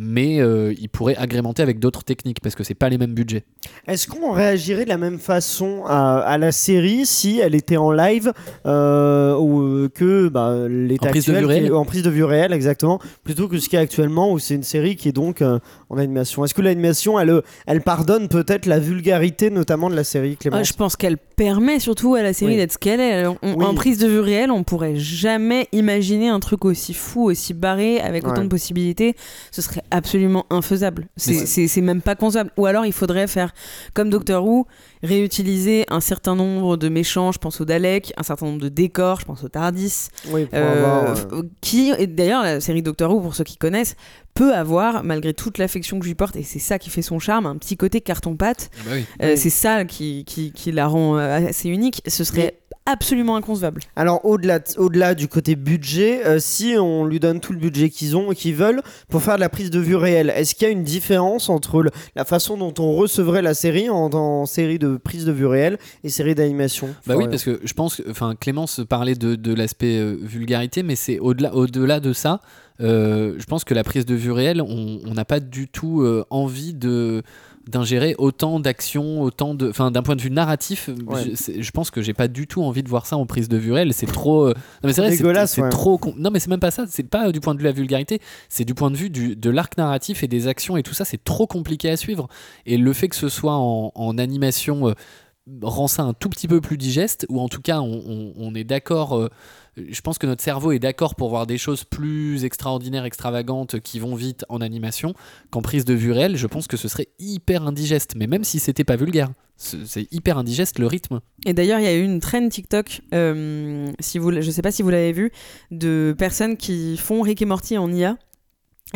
Mais euh, ils pourraient agrémenter avec d'autres techniques parce que c'est pas les mêmes budgets. Est-ce qu'on réagirait de la même façon à, à la série si elle était en live euh, ou euh, que bah, l'état En prise de actuel vue qui est- réelle en prise de vue réelle exactement plutôt que ce qu'il y a actuellement où c'est une série qui est donc euh, en animation Est-ce que l'animation elle, elle pardonne peut-être la vulgarité notamment de la série Ah, Clémence je pense qu'elle permet surtout à la série Oui. d'être ce qu'elle est. On- Oui. En prise de vue réelle, on pourrait jamais imaginer un truc aussi fou, aussi barré, avec autant Ouais. de possibilités. Ce serait absolument infaisable. C'est même pas concevable. Ou alors il faudrait faire comme Doctor Who, réutiliser un certain nombre de méchants, je pense aux Daleks, un certain nombre de décors, je pense aux TARDIS. Oui, pour Euh, avoir, euh, qui d'ailleurs la série Doctor Who pour ceux qui connaissent peut avoir malgré toute l'affection que je lui porte et c'est ça qui fait son charme un petit côté carton pâte Euh, Oui. c'est ça qui, qui, qui la rend euh, assez unique ce serait absolument inconcevable Alors au-delà au-delà du côté budget, euh, si on lui donne tout le budget qu'ils ont et qu'ils veulent pour faire de la prise de vue réelle, est-ce qu'il y a une différence entre le- la façon dont on recevrait la série en, en série de prise de vue réelle et série d'animation? Bah oui, parce que je pense que, enfin, Clémence parlait de, de l'aspect euh, vulgarité, mais c'est au-delà, au-delà de ça. euh, je pense que la prise de vue réelle, on on n'a pas du tout euh, envie de d'ingérer autant d'actions, autant de, enfin, d'un point de vue narratif, Ouais. je, pense que j'ai pas du tout envie de voir ça en prise de vue réelle. C'est trop, euh, non mais c'est vrai, c'est- Dégueulasse, c'est ouais. trop, con- non mais c'est même pas ça. C'est pas du point de vue de la vulgarité, c'est du point de vue du, de l'arc narratif et des actions et tout ça. C'est trop compliqué à suivre. Et le fait que ce soit en, en animation euh, rend ça un tout petit peu plus digeste, ou en tout cas on, est d'accord, euh, je pense que notre cerveau est d'accord pour voir des choses plus extraordinaires, extravagantes, qui vont vite en animation, qu'en prise de vue réelle, je pense que ce serait hyper indigeste, mais même si c'était pas vulgaire, c'est hyper indigeste le rythme. et d'ailleurs il y a eu une trend TikTok euh, si vous je sais pas si vous l'avez vu de personnes qui font Rick et Morty en IA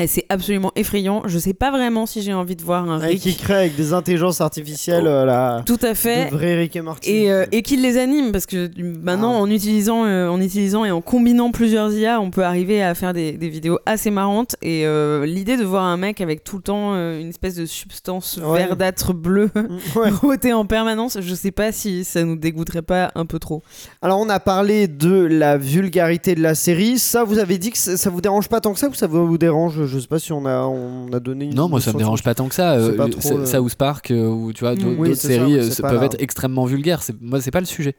c'est absolument effrayant. Je sais pas vraiment si j'ai envie de voir un Et Rick. qui crée avec des intelligences artificielles euh, la... Tout à fait. de vrai Rick et Morty. Et, euh, et qu'il les anime parce que maintenant Ah. en utilisant euh, en utilisant et en combinant plusieurs IA on peut arriver à faire des, des vidéos assez marrantes et euh, l'idée de voir un mec avec tout le temps euh, une espèce de substance Ouais. verdâtre bleue Ouais. rôtée en permanence je sais pas si ça nous dégoûterait pas un peu trop Alors on a parlé de la vulgarité de la série. Ça, vous avez dit que ça, ça vous dérange pas tant que ça ou ça vous dérange Je sais pas si on a on a donné. Une Non, moi ça me dérange pas tant que ça. Euh, le- trop, euh, South Park euh, ou tu vois d'autres oui, d'autres ça, séries euh, ça peuvent être extrêmement vulgaires. Moi c'est pas le sujet.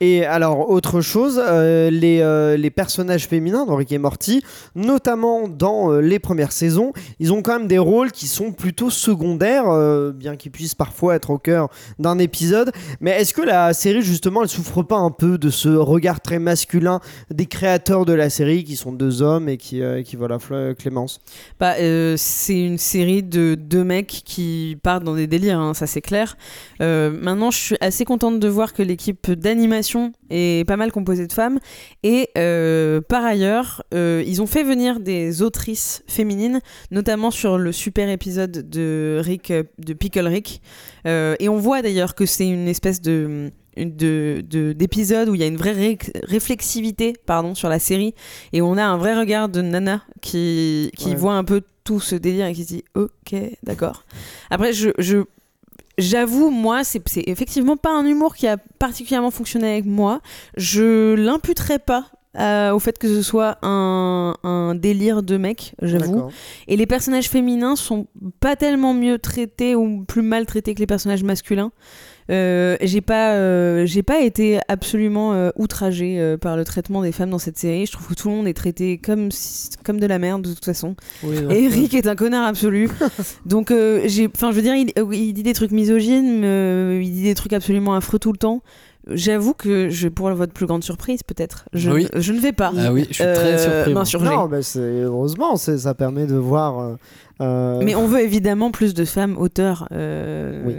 Et alors, autre chose, euh, les, euh, les personnages féminins dans Rick et Morty, notamment dans euh, les premières saisons, ils ont quand même des rôles qui sont plutôt secondaires, euh, bien qu'ils puissent parfois être au cœur d'un épisode. Mais est-ce que la série, justement, elle souffre pas un peu de ce regard très masculin des créateurs de la série, qui sont deux hommes et qui, euh, qui voilà, Clémence? Bah, euh, c'est une série de deux mecs qui partent dans des délires, hein, ça c'est clair. Euh, maintenant, je suis assez contente de voir que l'équipe d'animation est pas mal composée de femmes. Et euh, par ailleurs, ils ont fait venir des autrices féminines, notamment sur le super épisode de Rick, de Pickle Rick. Et on voit d'ailleurs que c'est une espèce de de- de- où il y a une vraie ré- réflexivité pardon sur la série. Et on a un vrai regard de Nana qui, qui Ouais. voit un peu tout ce délire et qui se dit ok d'accord. Après je, je j'avoue moi c'est effectivement pas un humour qui a particulièrement fonctionné avec moi. Je l'imputerais pas euh, au fait que ce soit un, un délire de mec j'avoue. Et les personnages féminins sont pas tellement mieux traités ou plus mal traités que les personnages masculins. Euh, j'ai pas, euh, j'ai pas été absolument euh, outragée euh, par le traitement des femmes dans cette série. Je trouve que tout le monde est traité comme, si- comme de la merde de toute façon. Oui, non. Et Rick est un connard absolu. Donc, euh, j'ai, enfin, je veux dire, il, il dit des trucs misogynes, euh, il dit des trucs absolument affreux tout le temps. J'avoue que je, pour votre plus grande surprise, peut-être, je, Oui. je ne vais pas. Ah oui, je suis très Euh, surpris. Non, mais c'est heureusement, ça permet de voir. Euh, Mais on veut évidemment plus de femmes auteurs euh, Oui.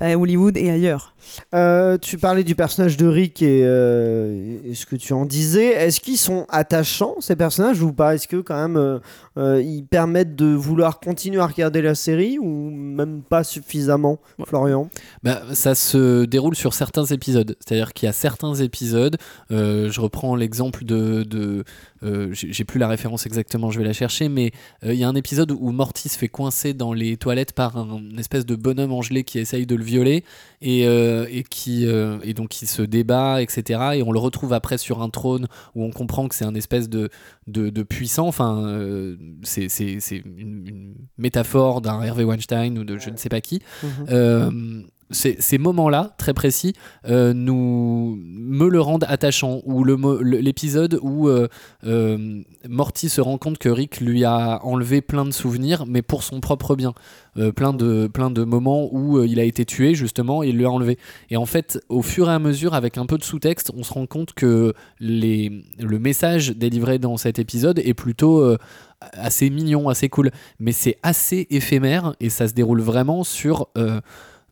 à Hollywood et ailleurs. Euh, tu parlais du personnage de Rick et, euh, et ce que tu en disais. Est-ce qu'ils sont attachants ces personnages ou pas? Est-ce que quand même euh, euh, ils permettent de vouloir continuer à regarder la série ou même pas suffisamment, Florian? Bah, ça se déroule sur certains épisodes. C'est-à-dire qu'il y a certains épisodes, euh, je reprends l'exemple de... de euh, j'ai plus la référence exactement, je vais la chercher, mais euh, il y a un épisode où Morty se fait coincer dans les toilettes par un, une espèce de bonhomme en gelée qui essaye de le violer et, euh, et qui euh, et donc il se débat, etc. Et on le retrouve après sur un trône où on comprend que c'est un espèce de, de, de puissant. Enfin, c'est une, une métaphore d'un Hervé Weinstein ou de je ne sais pas qui. Euh, ces, moments-là, très précis, euh, nous me le rendent attachant. Ou l'épisode où euh, euh, Morty se rend compte que Rick lui a enlevé plein de souvenirs, mais pour son propre bien. Plein, de, plein de moments où il a été tué, justement, et il lui a enlevé. Et en fait, au fur et à mesure, avec un peu de sous-texte, on se rend compte que les, le message délivré dans cet épisode est plutôt assez mignon, assez cool. Mais c'est assez éphémère et ça se déroule vraiment sur.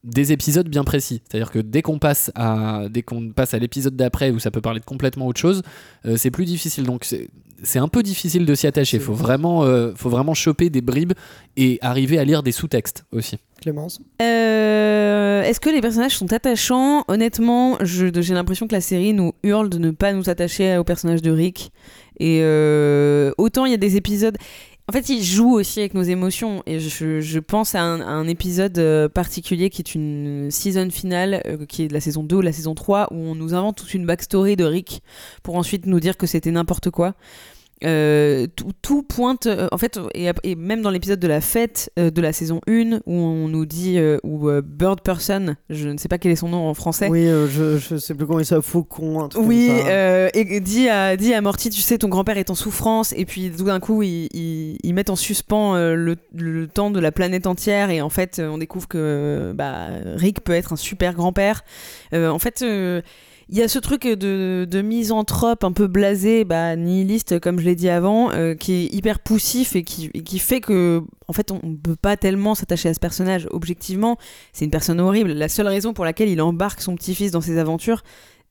Des épisodes bien précis. C'est-à-dire que dès qu'on passe à dès qu'on passe à l'épisode d'après où ça peut parler de complètement autre chose, euh, c'est plus difficile. Donc c'est c'est un peu difficile de s'y attacher. Faut vraiment euh, faut vraiment choper des bribes et arriver à lire des sous-textes aussi. Clémence Euh, Est-ce que les personnages sont attachants? Honnêtement, je- j'ai l'impression que la série nous hurle de ne pas nous attacher au personnage de Rick. Et euh, autant il y a des épisodes. En fait, il joue aussi avec nos émotions. Et je, pense à un, épisode euh, particulier qui est une season finale, euh, qui est de la saison 2 ou la saison 3, où on nous invente toute une backstory de Rick pour ensuite nous dire que c'était n'importe quoi. Euh, tout, tout pointe, euh, en fait, et, et même dans l'épisode de la fête euh, de la saison 1, où on nous dit, où Bird Person, je ne sais pas quel est son nom en français, Oui, je, je sais plus comment il s'appelle, Faucon, un truc oui, comme ça. et dit à, dit à Morty, tu sais, ton grand-père est en souffrance, et puis tout d'un coup, ils, ils mettent en suspens le, le temps de la planète entière, et en fait, on découvre que bah, Rick peut être un super grand-père. En fait, il y a ce truc de, de misanthrope un peu blasé, bah, nihiliste, comme je l'ai dit avant, euh, qui est hyper poussif et qui, et qui fait que, en fait, on ne peut pas tellement s'attacher à ce personnage. Objectivement, c'est une personne horrible. La seule raison pour laquelle il embarque son petit-fils dans ses aventures,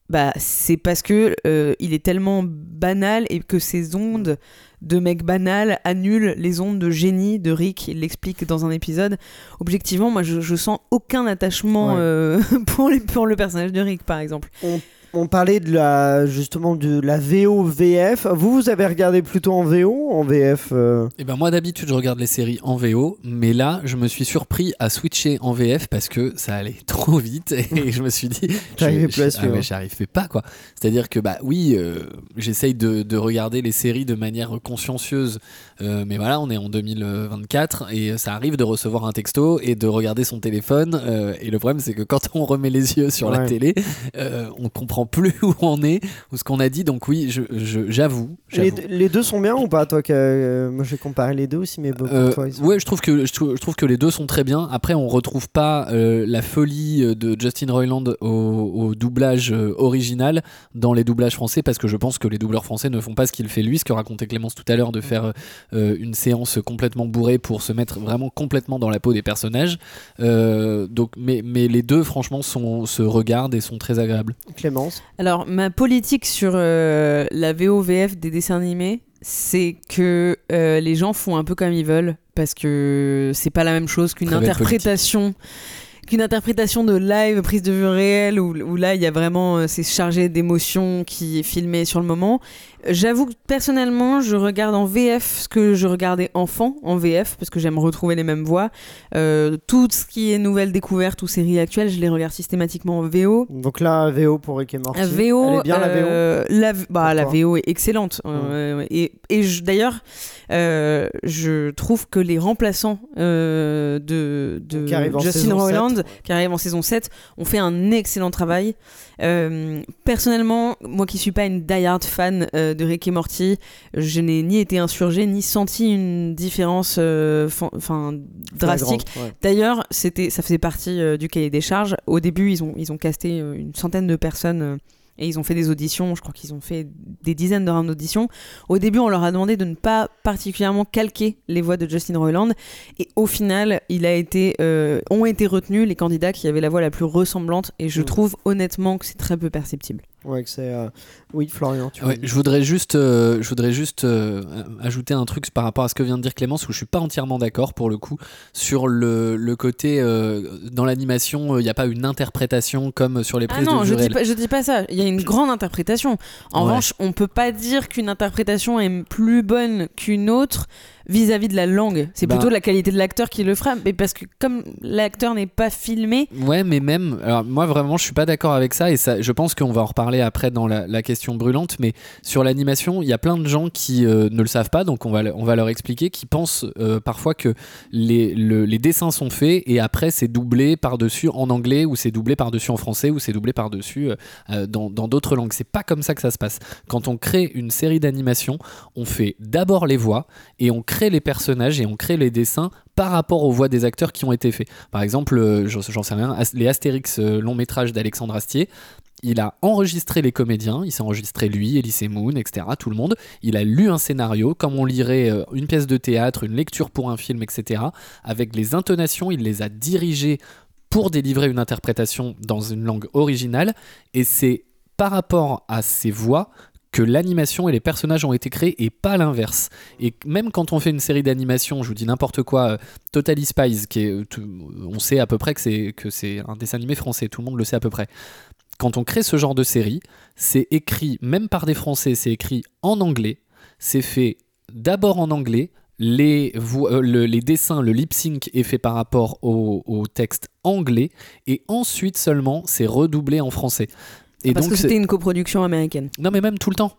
bah, c'est parce que euh, il est tellement banal et que ces ondes de mec banal annulent les ondes de génie de Rick. Il l'explique dans un épisode. Objectivement, moi, je, je sens aucun attachement Ouais. euh, pour, les- pour le personnage de Rick, par exemple. On parlait de la, justement de la VO VF. Vous, vous avez regardé plutôt en VO en VF euh? Et ben moi d'habitude je regarde les séries en VO, mais là je me suis surpris à switcher en VF parce que ça allait trop vite et je me suis dit T'arrivais je- plus à ah suivre. ouais, j'arrivais pas quoi. C'est-à-dire que bah oui, euh, j'essaye de, de regarder les séries de manière consciencieuse, euh, mais voilà on est en 2024 et ça arrive de recevoir un texto et de regarder son téléphone et le problème c'est que quand on remet les yeux sur la télé, on comprend plus où on est ou ce qu'on a dit. Donc oui, je- je- j'avoue. les, j'avoue. les deux sont bien ou pas toi que, euh, Moi j'ai comparé les deux aussi, mais beaucoup Euh, toi, sont- ouais, je trouve que je trouve, je trouve que les deux sont très bien. Après, on retrouve pas euh, la folie euh, de Justin Roiland au, au doublage original dans les doublages français parce que je pense que les doubleurs français ne font pas ce qu'il fait lui, ce que racontait Clémence tout à l'heure de faire une séance complètement bourrée pour se mettre vraiment complètement dans la peau des personnages. Donc, mais, mais les deux, franchement, sont, se regardent et sont très agréables. Alors, ma politique sur euh, la VOVF des dessins animés, c'est que euh, les gens font un peu comme ils veulent, parce que c'est pas la même chose qu'une interprétation. Qu'une interprétation de live, prise de vue réelle, où, où là il y a vraiment, euh, c'est chargé d'émotions qui est filmé sur le moment. J'avoue que personnellement, je regarde en VF ce que je regardais enfant en VF, parce que j'aime retrouver les mêmes voix. Euh, tout ce qui est nouvelles découvertes ou séries actuelles, je les regarde systématiquement en VO. Donc là, VO pour Rick et Morty. VO, Elle est bien la VO euh, la, bah, la VO est excellente. Euh, et d'ailleurs, je trouve que les remplaçants de, Justin Roiland, 7. qui arrive en saison 7, ont fait un excellent travail. Euh, personnellement, moi qui suis pas une die-hard fan euh, de Rick et Morty, je n'ai ni été insurgée, ni senti une différence euh, enfin drastique. Ouais. D'ailleurs, c'était, ça faisait partie du cahier des charges. Au début, ils ont, ils ont casté une centaine de personnes et ils ont fait des auditions. Je crois qu'ils ont fait des dizaines de rounds d'auditions. Au début, on leur a demandé de ne pas particulièrement calquer les voix de Justin Roiland. Et au final, il a été, euh, ont été retenus les candidats qui avaient la voix la plus ressemblante. Et je Mm. trouve honnêtement que c'est très peu perceptible. Ouais, que c'est. euh, Oui, Florian, tu Ouais, je voudrais juste, euh, je voudrais juste euh, ajouter un truc par rapport à ce que vient de dire Clémence, où je suis pas entièrement d'accord pour le coup sur le, le côté euh, dans l'animation, il n'y a pas une interprétation comme sur les Ah prises non, de je dis, pas, je dis pas ça. Il y a une grande interprétation. En Ouais. revanche, on peut pas dire qu'une interprétation est plus bonne qu'une autre vis-à-vis de la langue. C'est Bah. plutôt la qualité de l'acteur qui le fera. Mais parce que comme l'acteur n'est pas filmé, Ouais, mais même, alors moi vraiment, je suis pas d'accord avec ça et ça, je pense qu'on va en reparler après dans la, la question brûlante. Mais sur l'animation, il y a plein de gens qui euh, ne le savent pas, donc on va, on va leur expliquer, qui pensent euh, parfois que les, le- les dessins sont faits et après c'est doublé par-dessus en anglais ou c'est doublé par-dessus en français ou c'est doublé par-dessus euh, euh, dans dans d'autres langues. C'est pas comme ça que ça se passe. Quand on crée une série d'animation, on fait d'abord les voix et on crée les personnages et on crée les dessins par rapport aux voix des acteurs qui ont été faits. Par exemple, euh, j'en sais rien, les Astérix euh, long métrage d'Alexandre Astier, il a enregistré les comédiens, il s'est enregistré lui, Elise Moon, etc., tout le monde. Il a lu un scénario, comme on lirait euh, une pièce de théâtre, une lecture pour un film, etc. Avec les intonations, il les a dirigées pour délivrer une interprétation dans une langue originale. Et c'est par rapport à ces voix que l'animation et les personnages ont été créés et pas l'inverse. Et même quand on fait une série d'animation, je vous dis n'importe quoi, euh, Totally Spies, qui est, euh, tout- on sait à peu près que c'est un dessin animé français, tout le monde le sait à peu près. Quand on crée ce genre de série, c'est écrit même par des Français, c'est écrit en anglais, c'est fait d'abord en anglais. Les, euh, le- les dessins, le lip sync est fait par rapport au texte anglais et ensuite seulement c'est redoublé en français. Et parce donc que c'était une coproduction américaine. non, mais même tout le temps.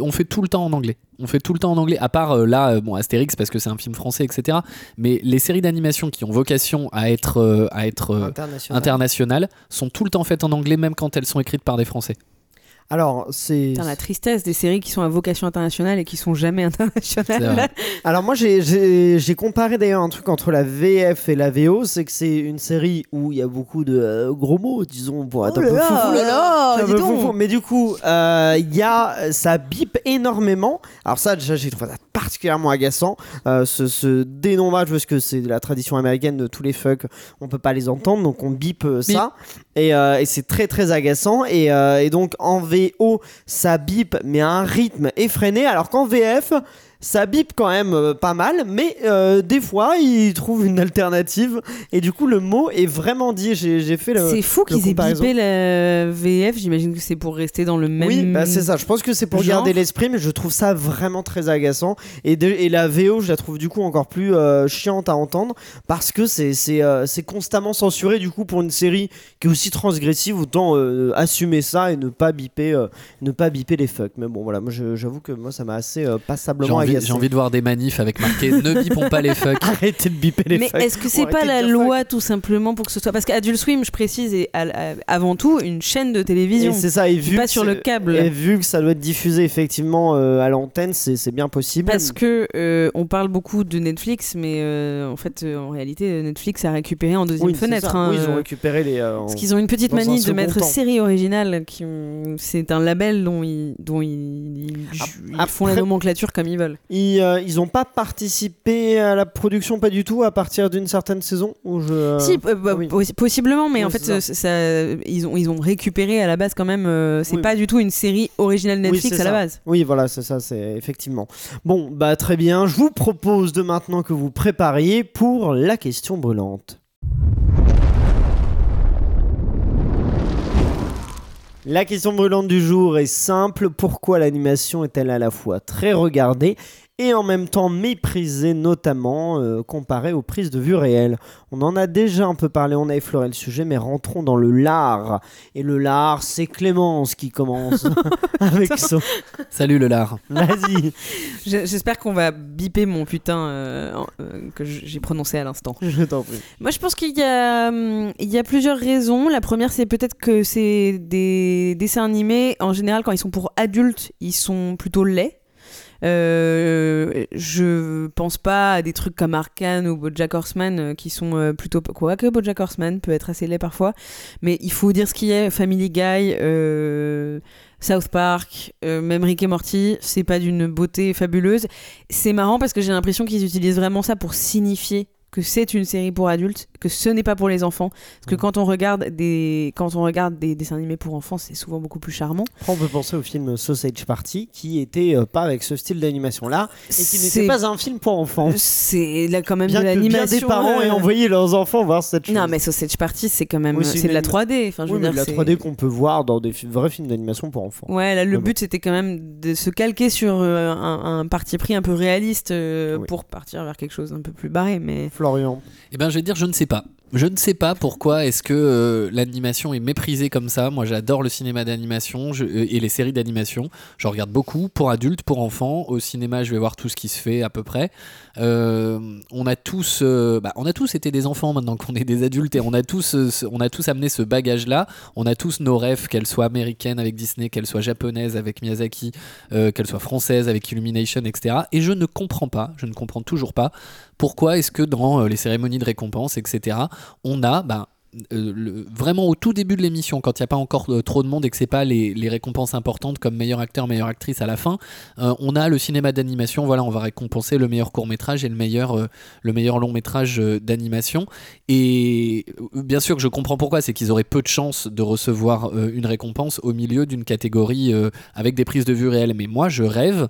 On fait tout le temps en anglais. On fait tout le temps en anglais, à part euh, là, euh, bon, Astérix, parce que c'est un film français, etc. Mais les séries d'animation qui ont vocation à être, euh, à être euh, International. internationales sont tout le temps faites en anglais, même quand elles sont écrites par des Français. Alors, c'est. Putain, la tristesse des séries qui sont à vocation internationale et qui sont jamais internationales. Alors moi j'ai- comparé d'ailleurs un truc entre la VF et la VO, c'est que c'est une série où il y a beaucoup de euh, gros mots, disons, pour être Oh un là peu là, foufou. oh là là, dis donc. foufou. Mais du coup, euh, il y a, ça bip énormément. Alors ça déjà j'ai trouvé ça particulièrement agaçant, euh, ce, ce dénommage parce que c'est la tradition américaine de tous les fuck, on peut pas les entendre, donc on bip euh, ça. Et, euh, et c'est très très agaçant. Et, euh, et donc en VO, ça bip, mais à un rythme effréné, alors qu'en VF, ça bip quand même euh, pas mal, mais euh, des fois, ils trouvent une alternative. Et du coup, le mot est vraiment dit. J'ai fait le. C'est fou qu'ils aient bipé la VF. J'imagine que c'est pour rester dans le même. Oui, bah c'est ça. Je pense que c'est pour genre. garder l'esprit, mais je trouve ça vraiment très agaçant. Et, de- et la VO, je la trouve du coup encore plus euh, chiante à entendre parce que c'est c'est euh, c'est constamment censuré. Du coup, pour une série qui est aussi transgressive, autant euh, assumer ça et ne pas biper, euh, ne pas biper les fucks. Mais bon, voilà, moi j'avoue que moi ça m'a assez euh, passablement envie, j'ai envie de voir des manifs avec marqué Ne bipons pas les fucks. Arrêtez de biper les Mais fucks. est-ce que c'est pas la loi tout simplement pour que ce soit parce qu'Adult Swim, je précise, est avant tout une chaîne de télévision. c'est ça, et vu pas que sur c'est- le câble. Et vu que ça doit être diffusé effectivement euh, à l'antenne, c'est bien possible. Parce que euh, on parle beaucoup de Netflix, mais euh, en fait, euh, en réalité, Netflix a récupéré en deuxième Oui, fenêtre. hein, Oui, ils ont récupéré les. euh, Parce qu'ils ont une petite un manie de mettre temps. séries originales. Qui, ont- c'est un label dont ils, dont ils, ils- ils font la nomenclature comme ils veulent. Ils, euh, ils ont pas participé à la production, pas du tout, à partir d'une certaine saison où je. si, euh, bah, oui. possi- possiblement, mais Oui, en fait, c'est ça- ça- ils, ont, ils ont récupéré à la base quand même. euh, c'est Oui. pas du tout une série originale Netflix à la ça. base. Oui, voilà, c'est ça, c'est effectivement. Bon, bah très bien. Je vous propose de maintenant que vous prépariez pour la question brûlante. La question brûlante du jour est simple. Pourquoi l'animation est-elle à la fois très regardée et en même temps méprisée, notamment euh, comparée aux prises de vue réelles On en a déjà un peu parlé, on a effleuré le sujet, mais rentrons dans le lard. Et le lard, c'est Clémence qui commence avec son... Salut le lard. Vas-y, Je- J'espère qu'on va biper mon putain euh, euh, que j'ai prononcé à l'instant. je t'en prie. Moi, je pense qu'il y, a, hum, y a plusieurs raisons. La première, c'est peut-être que c'est des dessins animés. En général, quand ils sont pour adultes, ils sont plutôt laids. Euh, je pense pas à des trucs comme Arkane ou BoJack Horseman euh, qui sont euh, plutôt quoi que BoJack Horseman peut être assez laid parfois mais il faut dire ce qui est Family Guy South Park même Rick et Morty c'est pas d'une beauté fabuleuse. C'est marrant parce que j'ai l'impression qu'ils utilisent vraiment ça pour signifier que c'est une série pour adultes, que ce n'est pas pour les enfants. Parce que quand on regarde des, quand on regarde des dessins animés pour enfants, c'est souvent beaucoup plus charmant. On peut penser au film Sausage Party qui était euh, pas avec ce style d'animation là et qui C'est- n'était pas un film pour enfants. C'est là quand même Bien de l'animation. des parents euh, aient envoyé leurs enfants voir cette chose. Non, mais Sausage Party, c'est quand même. Oui, c'est de la une 3D. Enfin, je oui, veux mais dire, la c'est- 3D qu'on peut voir dans des vrais films d'animation pour enfants. Ouais, là, le Mais bon. but c'était quand même de se calquer sur euh, un, un parti pris un peu réaliste euh, Oui. pour partir vers quelque chose d'un peu plus barré. Mais Eh bien, je vais dire, je ne sais pas. Je ne sais pas pourquoi est-ce que euh, l'animation est méprisée comme ça. Moi, j'adore le cinéma d'animation euh, et les séries d'animation. J'en regarde beaucoup pour adultes, pour enfants. Au cinéma, je vais voir tout ce qui se fait à peu près. Euh, on a tous, bah, on a tous été des enfants maintenant qu'on est des adultes et on a tous, on a tous amené ce bagage-là. On a tous nos rêves, qu'elles soient américaines avec Disney, qu'elles soient japonaises avec Miyazaki, qu'elles soient françaises avec Illumination, etc. Et je ne comprends pas, je ne comprends toujours pas pourquoi est-ce que dans les cérémonies de récompense, etc., on a ben, euh, vraiment au tout début de l'émission, quand il n'y a pas encore euh, trop de monde et que c'est pas les, les récompenses importantes comme meilleur acteur, meilleure actrice à la fin, euh, on a le cinéma d'animation. Voilà, on va récompenser le meilleur court métrage et le meilleur, le meilleur long métrage d'animation. Et bien sûr que je comprends pourquoi, c'est qu'ils auraient peu de chances de recevoir une récompense au milieu d'une catégorie avec des prises de vue réelles. Mais moi, je rêve.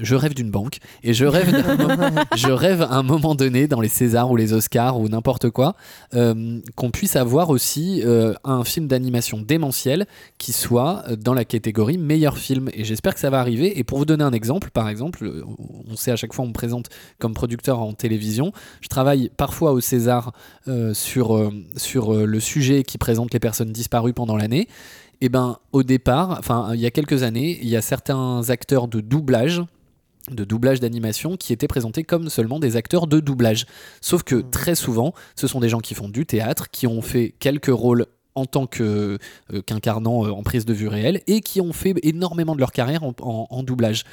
Je rêve d'une banque et je rêve, moment- je rêve à un moment donné dans les Césars ou les Oscars ou n'importe quoi euh, qu'on puisse avoir aussi euh, un film d'animation démentiel qui soit euh, dans la catégorie meilleur film. Et j'espère que ça va arriver. Et pour vous donner un exemple par exemple on sait à chaque fois on me présente comme producteur en télévision. Je travaille parfois au César euh, sur, sur le sujet qui présente les personnes disparues pendant l'année. Et ben au départ enfin il y a quelques années il y a certains acteurs de doublage de doublage d'animation qui étaient présentés comme seulement des acteurs de doublage. Sauf que très souvent, ce sont des gens qui font du théâtre, qui ont fait quelques rôles en tant que, euh, qu'incarnant euh, en prise de vue réelle et qui ont fait énormément de leur carrière en, en- en doublage.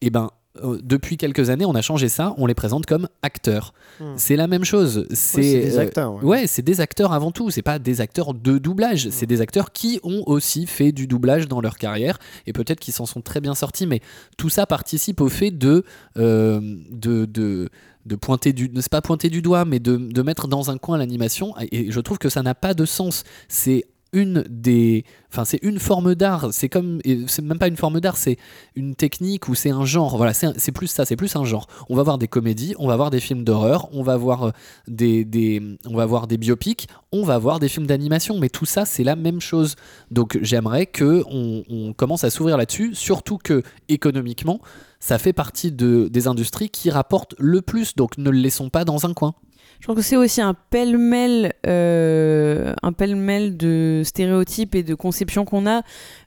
Et ben, euh, depuis quelques années, on a changé ça, on les présente comme acteurs. Hmm. C'est la même chose. C'est des euh, acteurs, ouais. Ouais, c'est des acteurs avant tout. C'est pas des acteurs de doublage. C'est des acteurs qui ont aussi fait du doublage dans leur carrière et peut-être qu'ils s'en sont très bien sortis. Mais tout ça participe au fait de euh, de, de de pointer du c'est pas pointer du doigt mais de, de mettre dans un coin l'animation et je trouve que ça n'a pas de sens c'est une des enfin c'est une forme d'art. C'est comme c'est même pas une forme d'art c'est une technique ou c'est un genre. Voilà c'est plus ça c'est plus un genre. On va voir des comédies on va voir des films d'horreur on va voir euh, des, des on va voir des biopics on va voir des films d'animation. Mais tout ça c'est la même chose. Donc j'aimerais que on, on commence à s'ouvrir là-dessus. Surtout que économiquement ça fait partie de, des industries qui rapportent le plus. Donc ne le laissons pas dans un coin Je pense que c'est aussi un pêle-mêle, euh, un pêle-mêle de stéréotypes et de conceptions qu'on a.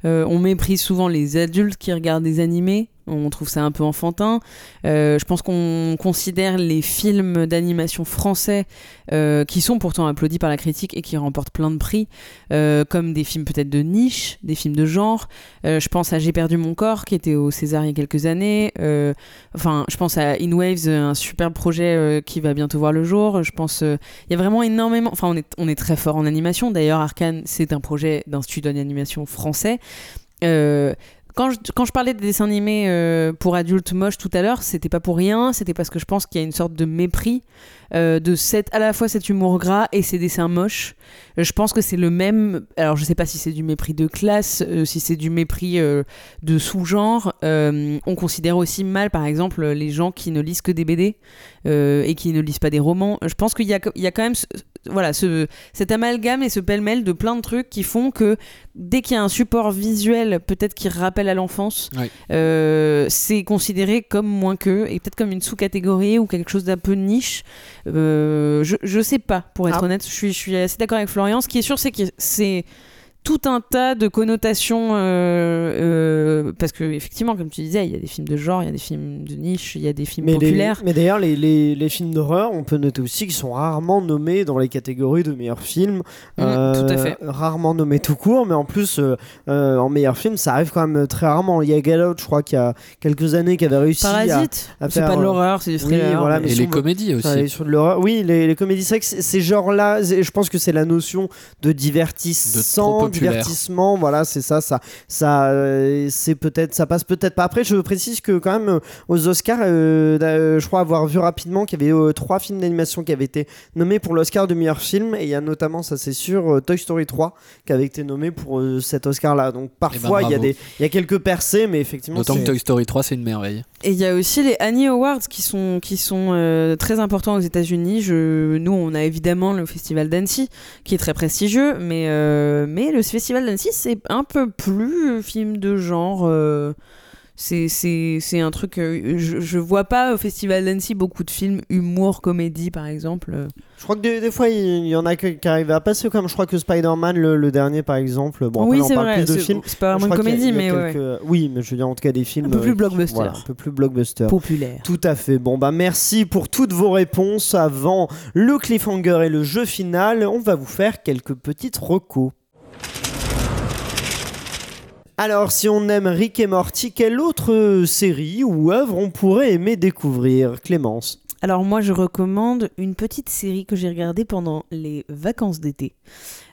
Euh, on méprise souvent les adultes qui regardent des animés. On trouve ça un peu enfantin. Euh, je pense qu'on considère les films d'animation français, euh, qui sont pourtant applaudis par la critique et qui remportent plein de prix, euh, comme des films peut-être de niche, des films de genre. Je pense à J'ai perdu mon corps, qui était au César il y a quelques années. Enfin, je pense à In Waves, un super projet qui va bientôt voir le jour. Je pense, il y a vraiment énormément. Enfin, on est, très fort en animation. D'ailleurs, Arkane, c'est un projet d'un studio d'animation français. Quand je, parlais des dessins animés euh, pour adultes moches tout à l'heure, c'était pas pour rien. C'était parce que je pense qu'il y a une sorte de mépris euh, de cette, à la fois cet humour gras et ces dessins moches. Euh, je pense que c'est le même. Alors, je sais pas si c'est du mépris de classe, euh, si c'est du mépris euh, de sous-genre. On considère aussi mal, par exemple, les gens qui ne lisent que des BD et qui ne lisent pas des romans. Je pense qu'il y a, il y a quand même ce- voilà, ce, cet amalgame et ce pêle-mêle de plein de trucs qui font que dès qu'il y a un support visuel, peut-être qui rappelle à l'enfance, Ouais. c'est considéré comme moins que et peut-être comme une sous-catégorie ou quelque chose d'un peu niche. Euh, je, je sais pas, pour être Ah. honnête, je suis, je suis assez d'accord avec Florian. Ce qui est sûr, c'est que c'est tout un tas de connotations euh, euh, parce que effectivement comme tu disais il y a des films de genre il y a des films de niche il y a des films Mais, les- populaires mais d'ailleurs, les, les- les films d'horreur, on peut noter aussi qu'ils sont rarement nommés dans les catégories de meilleurs films. Mm, tout à fait. Rarement nommés tout court, mais en plus, euh, euh, en meilleur film, ça arrive quand même très rarement. Il y a Get Out, je crois qu'il y a quelques années, qui avait réussi à- Parasite à c'est faire, pas de euh, l'horreur c'est du oui, thriller voilà, mais- mais et les comédies aussi sur de l'horreur. Oui, les, les comédies, c'est vrai que c- ces genres-là, je pense que c'est la notion de divertissement, populaire. Divertissement, voilà, c'est ça, ça, ça, euh, c'est peut-être, ça passe peut-être pas. Après, je précise que quand même euh, aux Oscars, euh, je crois avoir vu rapidement qu'il y avait euh, trois films d'animation qui avaient été nommés pour l'Oscar de meilleur film, et il y a notamment, ça c'est sûr, Toy Story 3 qui avait été nommé pour euh, cet Oscar-là. Donc parfois, il y a bravo. des, il y a quelques percées, mais effectivement, d'autant que Toy Story 3 c'est une merveille Et il y a aussi les Annie Awards qui sont, qui sont euh, très importants aux États-Unis. Je, nous, on a évidemment le festival d'Annecy qui est très prestigieux, mais, euh, mais le festival d'Annecy, c'est un peu plus film de genre. euh, c'est, un truc. euh, je, je vois pas au festival d'Annecy beaucoup de films humour, comédie par exemple. Je crois que des, des fois, il y en a qui arrivent à passer, comme je crois que Spider-Man, le, le dernier par exemple. Bon, oui, c'est vrai. plus de c'est, pas vraiment une comédie, mais ouais, Oui, mais je veux dire, en tout cas, des films. un peu plus euh, blockbuster, Voilà, un peu plus blockbuster. populaire. Tout à fait. Bon, bah merci pour toutes vos réponses. Avant le cliffhanger et le jeu final, on va vous faire quelques petites recos. Alors, si on aime Rick et Morty, quelle autre série ou œuvre on pourrait aimer découvrir Clémence? Alors moi, je recommande une petite série que j'ai regardée pendant les vacances d'été.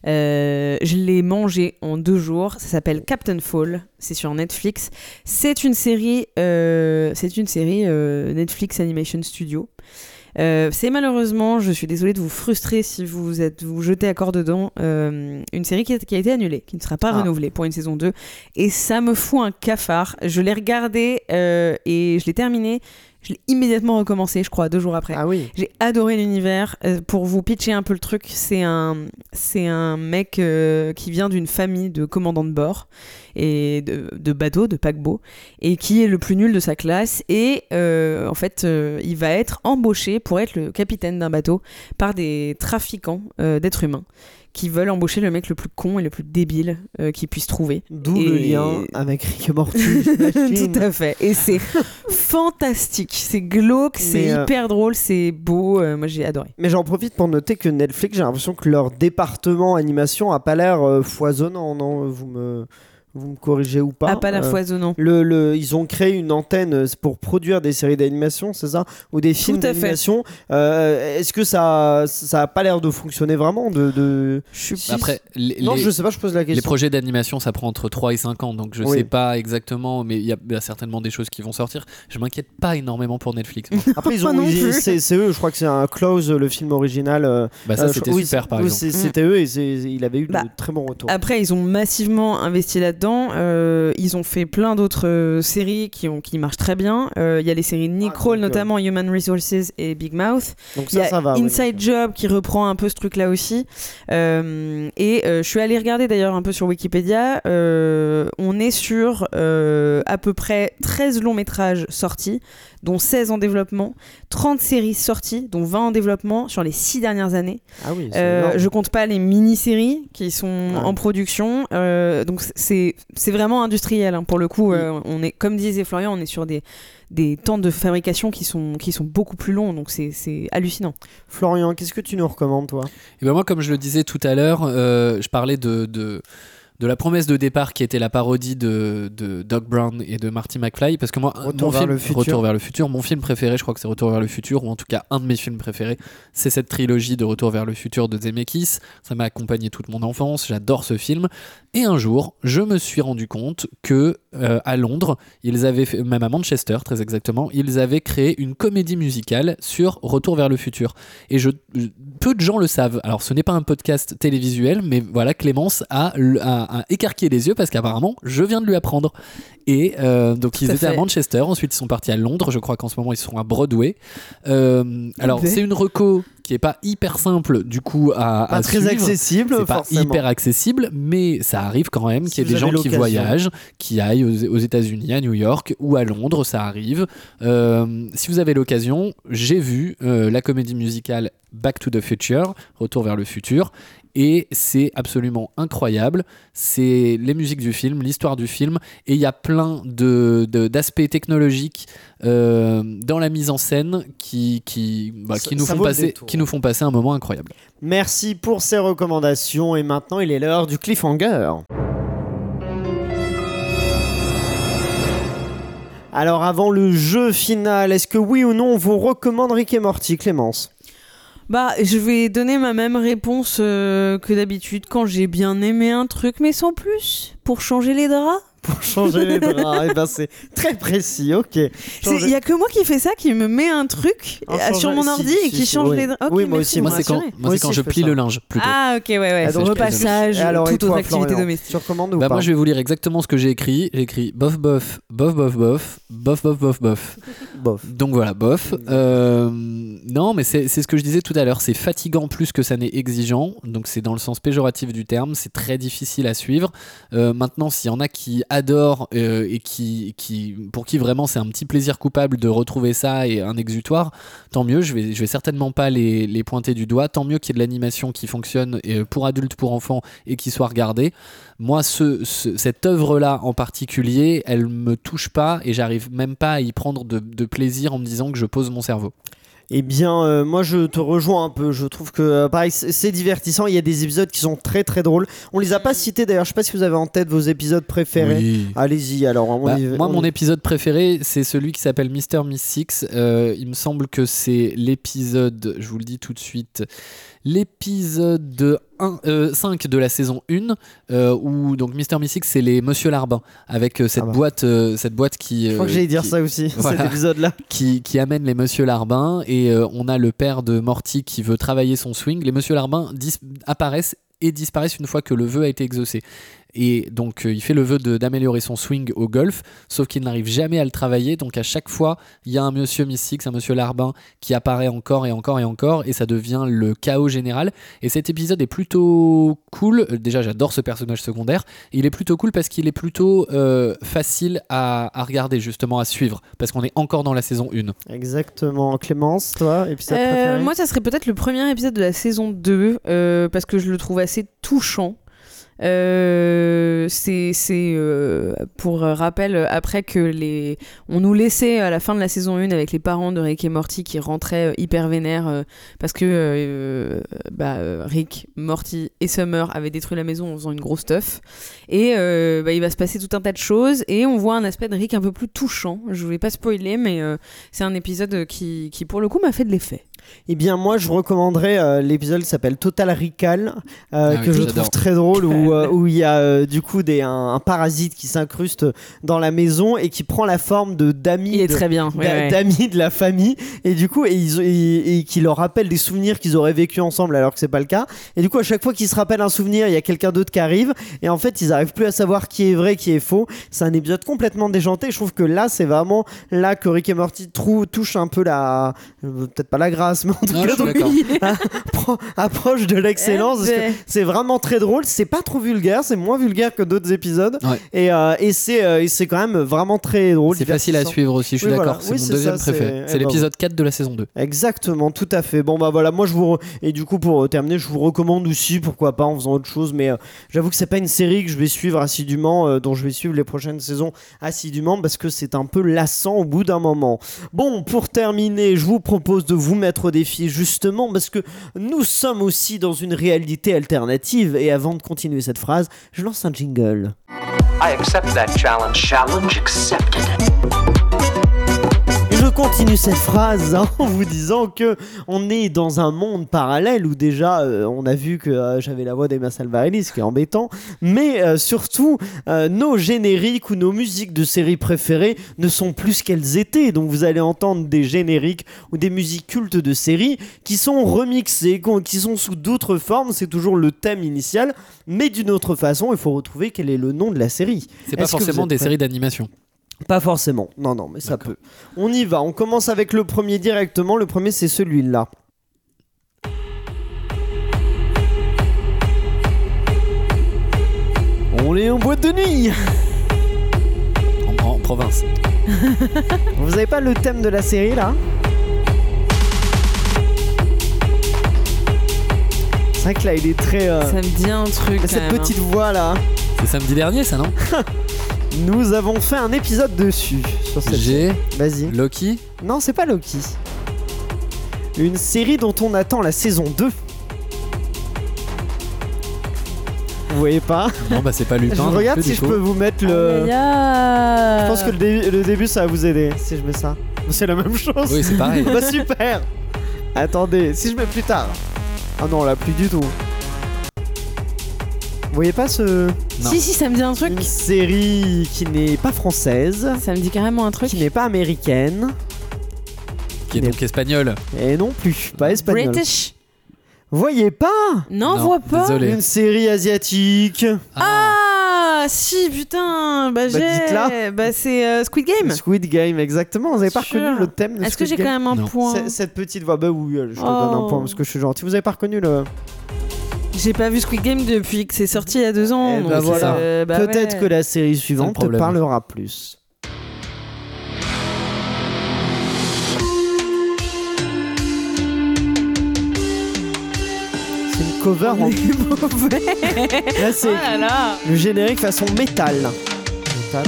Euh, je l'ai mangée en deux jours. Ça s'appelle Captain Fall. C'est sur Netflix. C'est une série, euh, c'est une série euh, Netflix Animation Studio. Euh, c'est malheureusement, je suis désolée de vous frustrer si vous êtes vous jetez à corps dedans, euh, une série qui a, qui a été annulée, qui ne sera pas Ah. renouvelée pour une saison 2. Et ça me fout un cafard. Je l'ai regardée euh, et je l'ai terminée. Je l'ai immédiatement recommencé, je crois, deux jours après. Ah oui. J'ai adoré l'univers. Euh, pour vous pitcher un peu le truc, c'est un, c'est un mec euh, qui vient d'une famille de commandants de bord et de, de bateaux, de paquebots, et qui est le plus nul de sa classe. Et euh, en fait, il va être embauché pour être le capitaine d'un bateau par des trafiquants d'êtres humains qui veulent embaucher le mec le plus con et le plus débile euh, qu'ils puissent trouver. D'où le lien avec Rick et Morty. Tout à fait. Et c'est fantastique. C'est glauque, c'est euh, hyper drôle, c'est beau. Euh, moi, j'ai adoré. Mais j'en profite pour noter que Netflix, j'ai l'impression que leur département animation a pas l'air foisonnant, non? Vous me, vous me corrigez ou pas ah, pas l'air Euh, foisonnant. Le, le- ils ont créé une antenne euh, pour produire des séries d'animation, c'est ça? Ou des films d'animation. Euh, Est-ce que ça, ça a pas l'air de fonctionner vraiment de, de... Je suis Après, les, Non, les- je sais pas, je pose la les question. projets d'animation, ça prend entre 3 et 5 ans, donc je Oui. sais pas exactement, mais il y, a- il y a certainement des choses qui vont sortir. Je m'inquiète pas énormément pour Netflix. moi. Après, ils ont, c'est c'est eux, je crois que c'est un Close, le film original. euh, bah ça, euh, c'était oui, super, par exemple. c'est- C'était eux et il avait eu Bah, de très bons retours. Après, ils ont massivement investi là-dedans. Euh, ils ont fait plein d'autres euh, séries qui, ont, qui marchent très bien. Euh, Il y a les séries Nick Ah, Kroll, euh, notamment Human Resources et Big Mouth. Donc Il y ça, a ça va. oui. Inside Job qui reprend un peu ce truc-là aussi. Euh, et euh, je suis allée regarder d'ailleurs un peu sur Wikipédia. Euh, on est sur euh, à peu près 13 longs métrages sortis, dont 16 en développement, 30 séries sorties, dont 20 en développement sur les 6 dernières années. Ah oui, Euh, je compte pas les mini-séries qui sont Ouais. en production. Euh, donc c'est c'est vraiment industriel hein. pour le coup. euh, on est comme disait Florian, on est sur des des temps de fabrication qui sont qui sont beaucoup plus longs. Donc c'est c'est hallucinant. Florian, qu'est-ce que tu nous recommandes, toi? Et ben moi, comme je le disais tout à l'heure, euh, je parlais de, de, de la promesse de départ qui était la parodie de, de Doc Brown et de Marty McFly. Parce que moi, Retour mon vers film, le futur. Retour vers le futur, mon film préféré, je crois que c'est Retour vers le futur, ou en tout cas un de mes films préférés, c'est cette trilogie de Retour vers le futur de Zemeckis. Ça m'a accompagné toute mon enfance, j'adore ce film. Et un jour, je me suis rendu compte que euh, à Londres, ils avaient fait, même à Manchester très exactement, ils avaient créé une comédie musicale sur Retour vers le futur. Et je, peu de gens le savent. Alors, ce n'est pas un podcast télévisuel, mais voilà, Clémence a, a- a écarquillé les yeux parce qu'apparemment, je viens de lui apprendre. Et euh, donc, ils à étaient à. Manchester. Ensuite, ils sont partis à Londres. Je crois qu'en ce moment, ils sont à Broadway. Euh, alors, c'est une reco qui est pas hyper simple, du coup, à, Pas à très suivre. accessible, C'est pas hyper accessible, mais ça arrive quand même Si qu'il y ait des gens qui voyagent, qui aillent aux, aux États-Unis, à New York ou à Londres, ça arrive. Euh, si vous avez l'occasion, j'ai vu euh, la comédie musicale Back to the Future, Retour vers le futur, et c'est absolument incroyable. C'est les musiques du film, l'histoire du film, et il y a plein de, d'aspects technologiques euh, dans la mise en scène qui, qui, bah, Ça- qui, nous ça font passer, qui nous font passer un moment incroyable. Merci pour ces recommandations et maintenant il est l'heure du cliffhanger. Alors avant le jeu final, est-ce que oui ou non on vous recommande Rick et Morty, Clémence? Bah, je vais donner ma même réponse euh, que d'habitude quand j'ai bien aimé un truc, mais sans plus, pour changer les draps. Pour changer les draps, et ben c'est très précis, ok. Il Changer- y a que moi qui fais ça, qui me met un truc En euh, sur mon ordi si, et qui si, change oui. les draps. Ok, Oui, moi aussi, Moi, c'est quand, moi, aussi, je plie ça. le linge, plutôt. Ah, ok, ouais, ouais. Ah, donc, repassage, toute autre activité domestique. Tu recommandes ou Bah pas moi je vais vous lire exactement ce que j'ai écrit. J'ai écrit bof bof bof bof bof bof bof bof bof. Bof. Donc voilà bof. Euh, non mais c'est c'est ce que je disais tout à l'heure. C'est fatigant plus que ça n'est exigeant. Donc c'est dans le sens péjoratif du terme. C'est très difficile à suivre. Euh, maintenant s'il y en a qui adorent euh, et qui, pour qui vraiment c'est un petit plaisir coupable de retrouver ça et un exutoire, tant mieux. Je vais je vais certainement pas les, pointer du doigt. Tant mieux qu'il y ait de l'animation qui fonctionne euh, pour adultes pour enfants et qui soit regardée moi, ce, ce- cette œuvre-là en particulier, elle me touche pas et j'arrive même pas à y prendre de plaisir en me disant que je pose mon cerveau. Eh bien, euh, moi je te rejoins un peu. Je trouve que, euh, pareil, c'est c'est divertissant. Il y a des épisodes qui sont très très drôles. On les a pas cités d'ailleurs. Je sais pas si vous avez en tête vos épisodes préférés. Oui. Allez-y alors. on Bah, y- moi, on mon y- épisode préféré, c'est celui qui s'appelle Mister Miss Six. Euh, il me semble que c'est l'épisode, je vous le dis tout de suite, l'épisode 1, euh, 5 de la saison 1, euh, où donc Mister Six, c'est les Monsieur Larbin, avec euh, cette, Ah bah. boîte, cette boîte qui. Je crois que j'allais dire ça aussi. Voilà. Cet épisode-là. qui, qui amène les Monsieur Larbin et on a le père de Morty qui veut travailler son swing. Les Monsieur Larbin apparaissent et disparaissent une fois que le vœu a été exaucé. Et donc euh, il fait le vœu de- d'améliorer son swing au golf, sauf qu'il n'arrive jamais à le travailler. Donc à chaque fois, il y a un monsieur Mystique, un monsieur Larbin qui apparaît encore et encore et encore, et ça devient le chaos général. Et cet épisode est plutôt cool. Déjà, j'adore ce personnage secondaire. Il est plutôt cool parce qu'il est plutôt euh, facile à, à regarder, justement, à suivre, parce qu'on est encore dans la saison 1. Exactement. Clémence, toi, épisode Euh, préféré? moi, ça serait peut-être le premier épisode de la saison 2, euh, parce que je le trouve assez touchant. Euh, c'est euh, pour rappel après que les on nous laissait à la fin de la saison 1 avec les parents de Rick et Morty qui rentraient euh, hyper vénères parce que bah, Rick, Morty et Summer avaient détruit la maison en faisant une grosse teuf. Et bah, il va se passer tout un tas de choses et on voit un aspect de Rick un peu plus touchant. Je vais pas spoiler mais c'est un épisode qui pour le coup m'a fait de l'effet Eh bien, moi, je recommanderais euh, l'épisode qui s'appelle Total Recall, euh, Ah oui, que je trouve très drôle, où euh, où il y a euh, du coup des, un, un parasite qui s'incruste dans la maison et qui prend la forme de d'amis. il est de- très bien ouais. de la famille. Et du coup et, ils, et, et qui leur rappellent des souvenirs qu'ils auraient vécu ensemble alors que c'est pas le cas. Et du coup à chaque fois qu'ils se rappellent un souvenir il y a quelqu'un d'autre qui arrive. Et en fait ils arrivent plus à savoir qui est vrai qui est faux. C'est un épisode complètement déjanté. Je trouve que là c'est vraiment là que Rick et Morty trou- touchent un peu la peut-être pas la grâce en tout Non, cas pro- approche de l'excellence Eh ben. c'est vraiment très drôle c'est pas trop vulgaire c'est moins vulgaire que d'autres épisodes Ouais. et, euh, et c'est euh, et c'est quand même vraiment très drôle C'est facile à suivre aussi, je suis Oui, d'accord. voilà. C'est Oui, mon deuxième ça, c'est- préféré. eh C'est ben, l'épisode 4 de la saison 2. Exactement, tout à fait. Bon bah voilà, moi je vous re- et du coup pour euh, terminer, je vous recommande aussi, pourquoi pas en faisant autre chose, mais euh, j'avoue que c'est pas une série que je vais suivre assidûment, euh, dont je vais suivre les prochaines saisons assidûment parce que c'est un peu lassant au bout d'un moment. Bon, pour terminer, je vous propose de vous mettre au défi justement parce que nous sommes aussi dans une réalité alternative et avant de continuer cette phrase, je lance un jingle. I accept that challenge. Challenge accepted. Continue cette phrase hein, en vous disant que on est dans un monde parallèle où déjà euh, on a vu que euh, j'avais la voix d'Emma Salvarelli, ce qui est embêtant, mais euh, surtout nos génériques ou nos musiques de séries préférées ne sont plus ce qu'elles étaient. Donc vous allez entendre des génériques ou des musiques cultes de séries qui sont remixées, qui sont sous d'autres formes. C'est toujours le thème initial, mais d'une autre façon. Il faut retrouver quel est le nom de la série. C'est pas forcément des séries d'animation. Pas forcément. Non, non, mais ça peut. On y va. On commence avec le premier directement. Le premier, c'est celui-là. On est en boîte de nuit. En, en province. Vous avez pas le thème de la série là? C'est vrai que là, il est très. euh, ça me dit un truc quand cette même, hein. petite voix là. C'est samedi dernier, ça, non? Nous avons fait un épisode dessus. Sur cette J'ai Vas-y. Loki. Non, c'est pas Loki. Une série dont on attend la saison 2. Vous voyez pas Non, bah c'est pas Lupin. Je non regarde si je coup. peux vous mettre le. aïe. Je pense que le, dé- le début ça va vous aider si je mets ça. C'est la même chose. Oui, c'est pareil. bah super. Attendez, si je mets plus tard. Ah non, là plus du tout. Vous voyez pas ce Non. Si, si, ça me dit un truc. une série qui n'est pas française, Ça me dit carrément un truc. qui n'est pas américaine Qui est donc espagnol. et non plus pas espagnole. British Vous voyez pas Non, Non, vois pas. désolé. Une série asiatique. Ah, si, putain. Bah, j'ai. dites-la. Bah, c'est euh, Squid Game. Squid Game, exactement. Vous avez pas reconnu le thème de Est-ce que j'ai quand même un Non. point C'est- Cette petite voix, bah oui, je te donne un Oh. point parce que je suis gentil. Vous avez pas reconnu le. J'ai pas vu Squid Game depuis que c'est sorti il y a deux ans. Eh donc bah voilà. euh, bah Peut-être ouais. que la série suivante te parlera plus. C'est une cover en. Là, c'est Oh là là. le générique façon métal. Métal.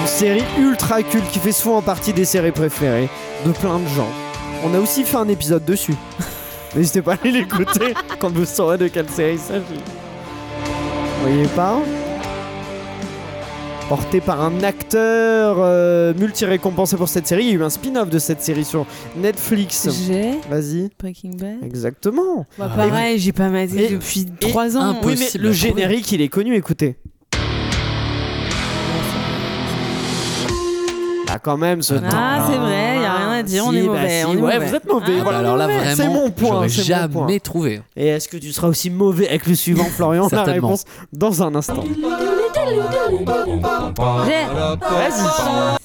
Une série ultra culte qui fait souvent partie des séries préférées de plein de gens. On a aussi fait un épisode dessus. N'hésitez pas à aller l'écouter quand vous saurez de quelle série il s'agit. Vous voyez pas Porté par un acteur euh, multi-récompensé pour cette série. Il y a eu un spin-off de cette série sur Netflix. J'ai Vas-y. Breaking Bad. Exactement. Bah, Ah. pareil, j'ai pas maté Et- depuis et trois ans. impossible. Oui, mais le à trouver. générique, il est connu, écoutez. Bah quand même, ce Ah, c'est vrai, a dire, on Si, est bah mauvais. si, on est ouais, mauvais. vous êtes mauvais. Ah, voilà. Alors là, vraiment, C'est mon point, j'aurais c'est mon jamais point. trouvé. Et est-ce que tu seras aussi mauvais avec le suivant, Florian La réponse dans un instant.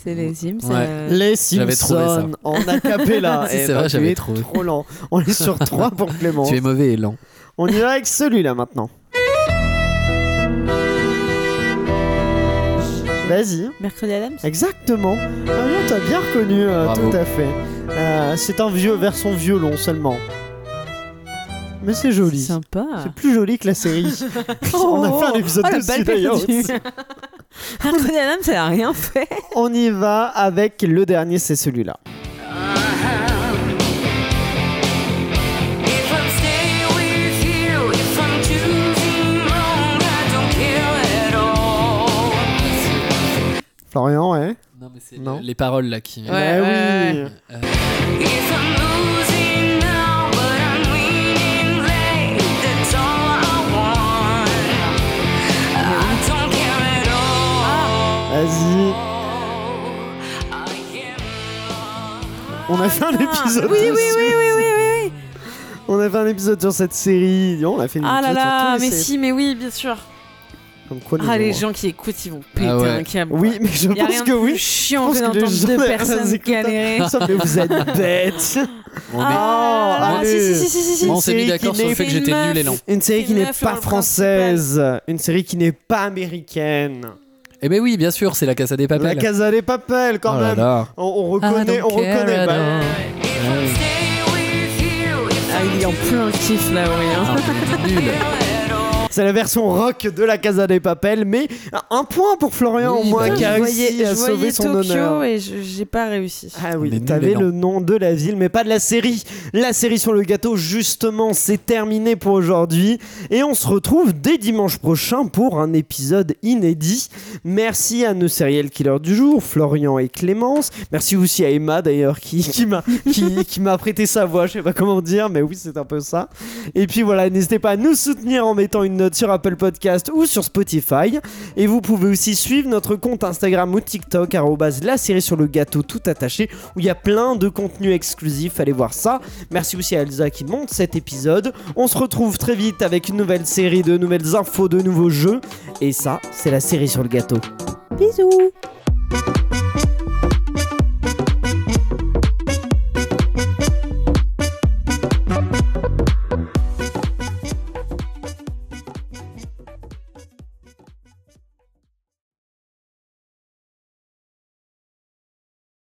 C'est les Sims. Ouais. euh, Les. Simpsons en acapella. Si, Eh c'est ben, vrai, tu j'avais es trouvé. trop lent. On est sur 3 pour Clément. Tu es mauvais et lent. On y va avec celui-là maintenant. Vas-y. Mercredi Adams. Exactement. Ah oui, t'as bien reconnu, euh, tout à fait. Euh, c'est un vieux version violon seulement. Mais c'est joli. Sympa. C'est plus joli que la série. On a fait un épisode Oh, aussi. Mercredi Adams, elle a rien fait. On y va avec le dernier, c'est celui-là. Florian, ouais. Non, mais c'est Non. les paroles là qui. Ouais, ouais. Euh. Vas-y. On a fait un épisode Oui, oui, oui, oui, oui, oui, oui. On a fait un épisode sur cette série. On a fait une Ah là là, tous les mais séries. si, mais oui, bien sûr. Comme quoi, nous Ah, les gens qui écoutent, ils vont péter Ah ouais. un câble. Oui, mais je pense que oui. chiant que d'entendre deux personnes écoutent. galérer. Ça, mais vous êtes bêtes. on est- Ah, là, allez. si, si, si, si, si. Moi, on s'est mis d'accord sur le fait que j'étais nul et lent. Une série qui n'est pas française. Une série qui n'est pas américaine. Eh ben oui, bien sûr, c'est la Casa des Papels. La Casa des Papel, quand Oh même. On, on reconnaît, on reconnaît. bah, if Ah, il est en plein kiff là, oui. hein. C'est la version rock de la Casa des Papel, mais un point pour Florian au moins bah qui a réussi voyais, à je sauver voyais son Tokyo honneur. et je- j'ai pas réussi. Ah oui, t'avais le nom de la ville, mais pas de la série. La série sur le gâteau, justement, c'est terminé pour aujourd'hui. Et on se retrouve dès dimanche prochain pour un épisode inédit. Merci à nos serial killers du jour, Florian et Clémence. Merci aussi à Emma d'ailleurs qui, qui m'a qui, qui m'a prêté sa voix, je sais pas comment dire, mais oui, c'est un peu ça. Et puis voilà, n'hésitez pas à nous soutenir en mettant une sur Apple Podcast ou sur Spotify. Et vous pouvez aussi suivre notre compte Instagram ou TikTok, la série sur le gâteau tout attaché, où il y a plein de contenus exclusifs. Allez voir ça. Merci aussi à Elsa qui monte cet épisode. On se retrouve très vite avec une nouvelle série, de nouvelles infos, de nouveaux jeux. Et ça, c'est la série sur le gâteau. Bisous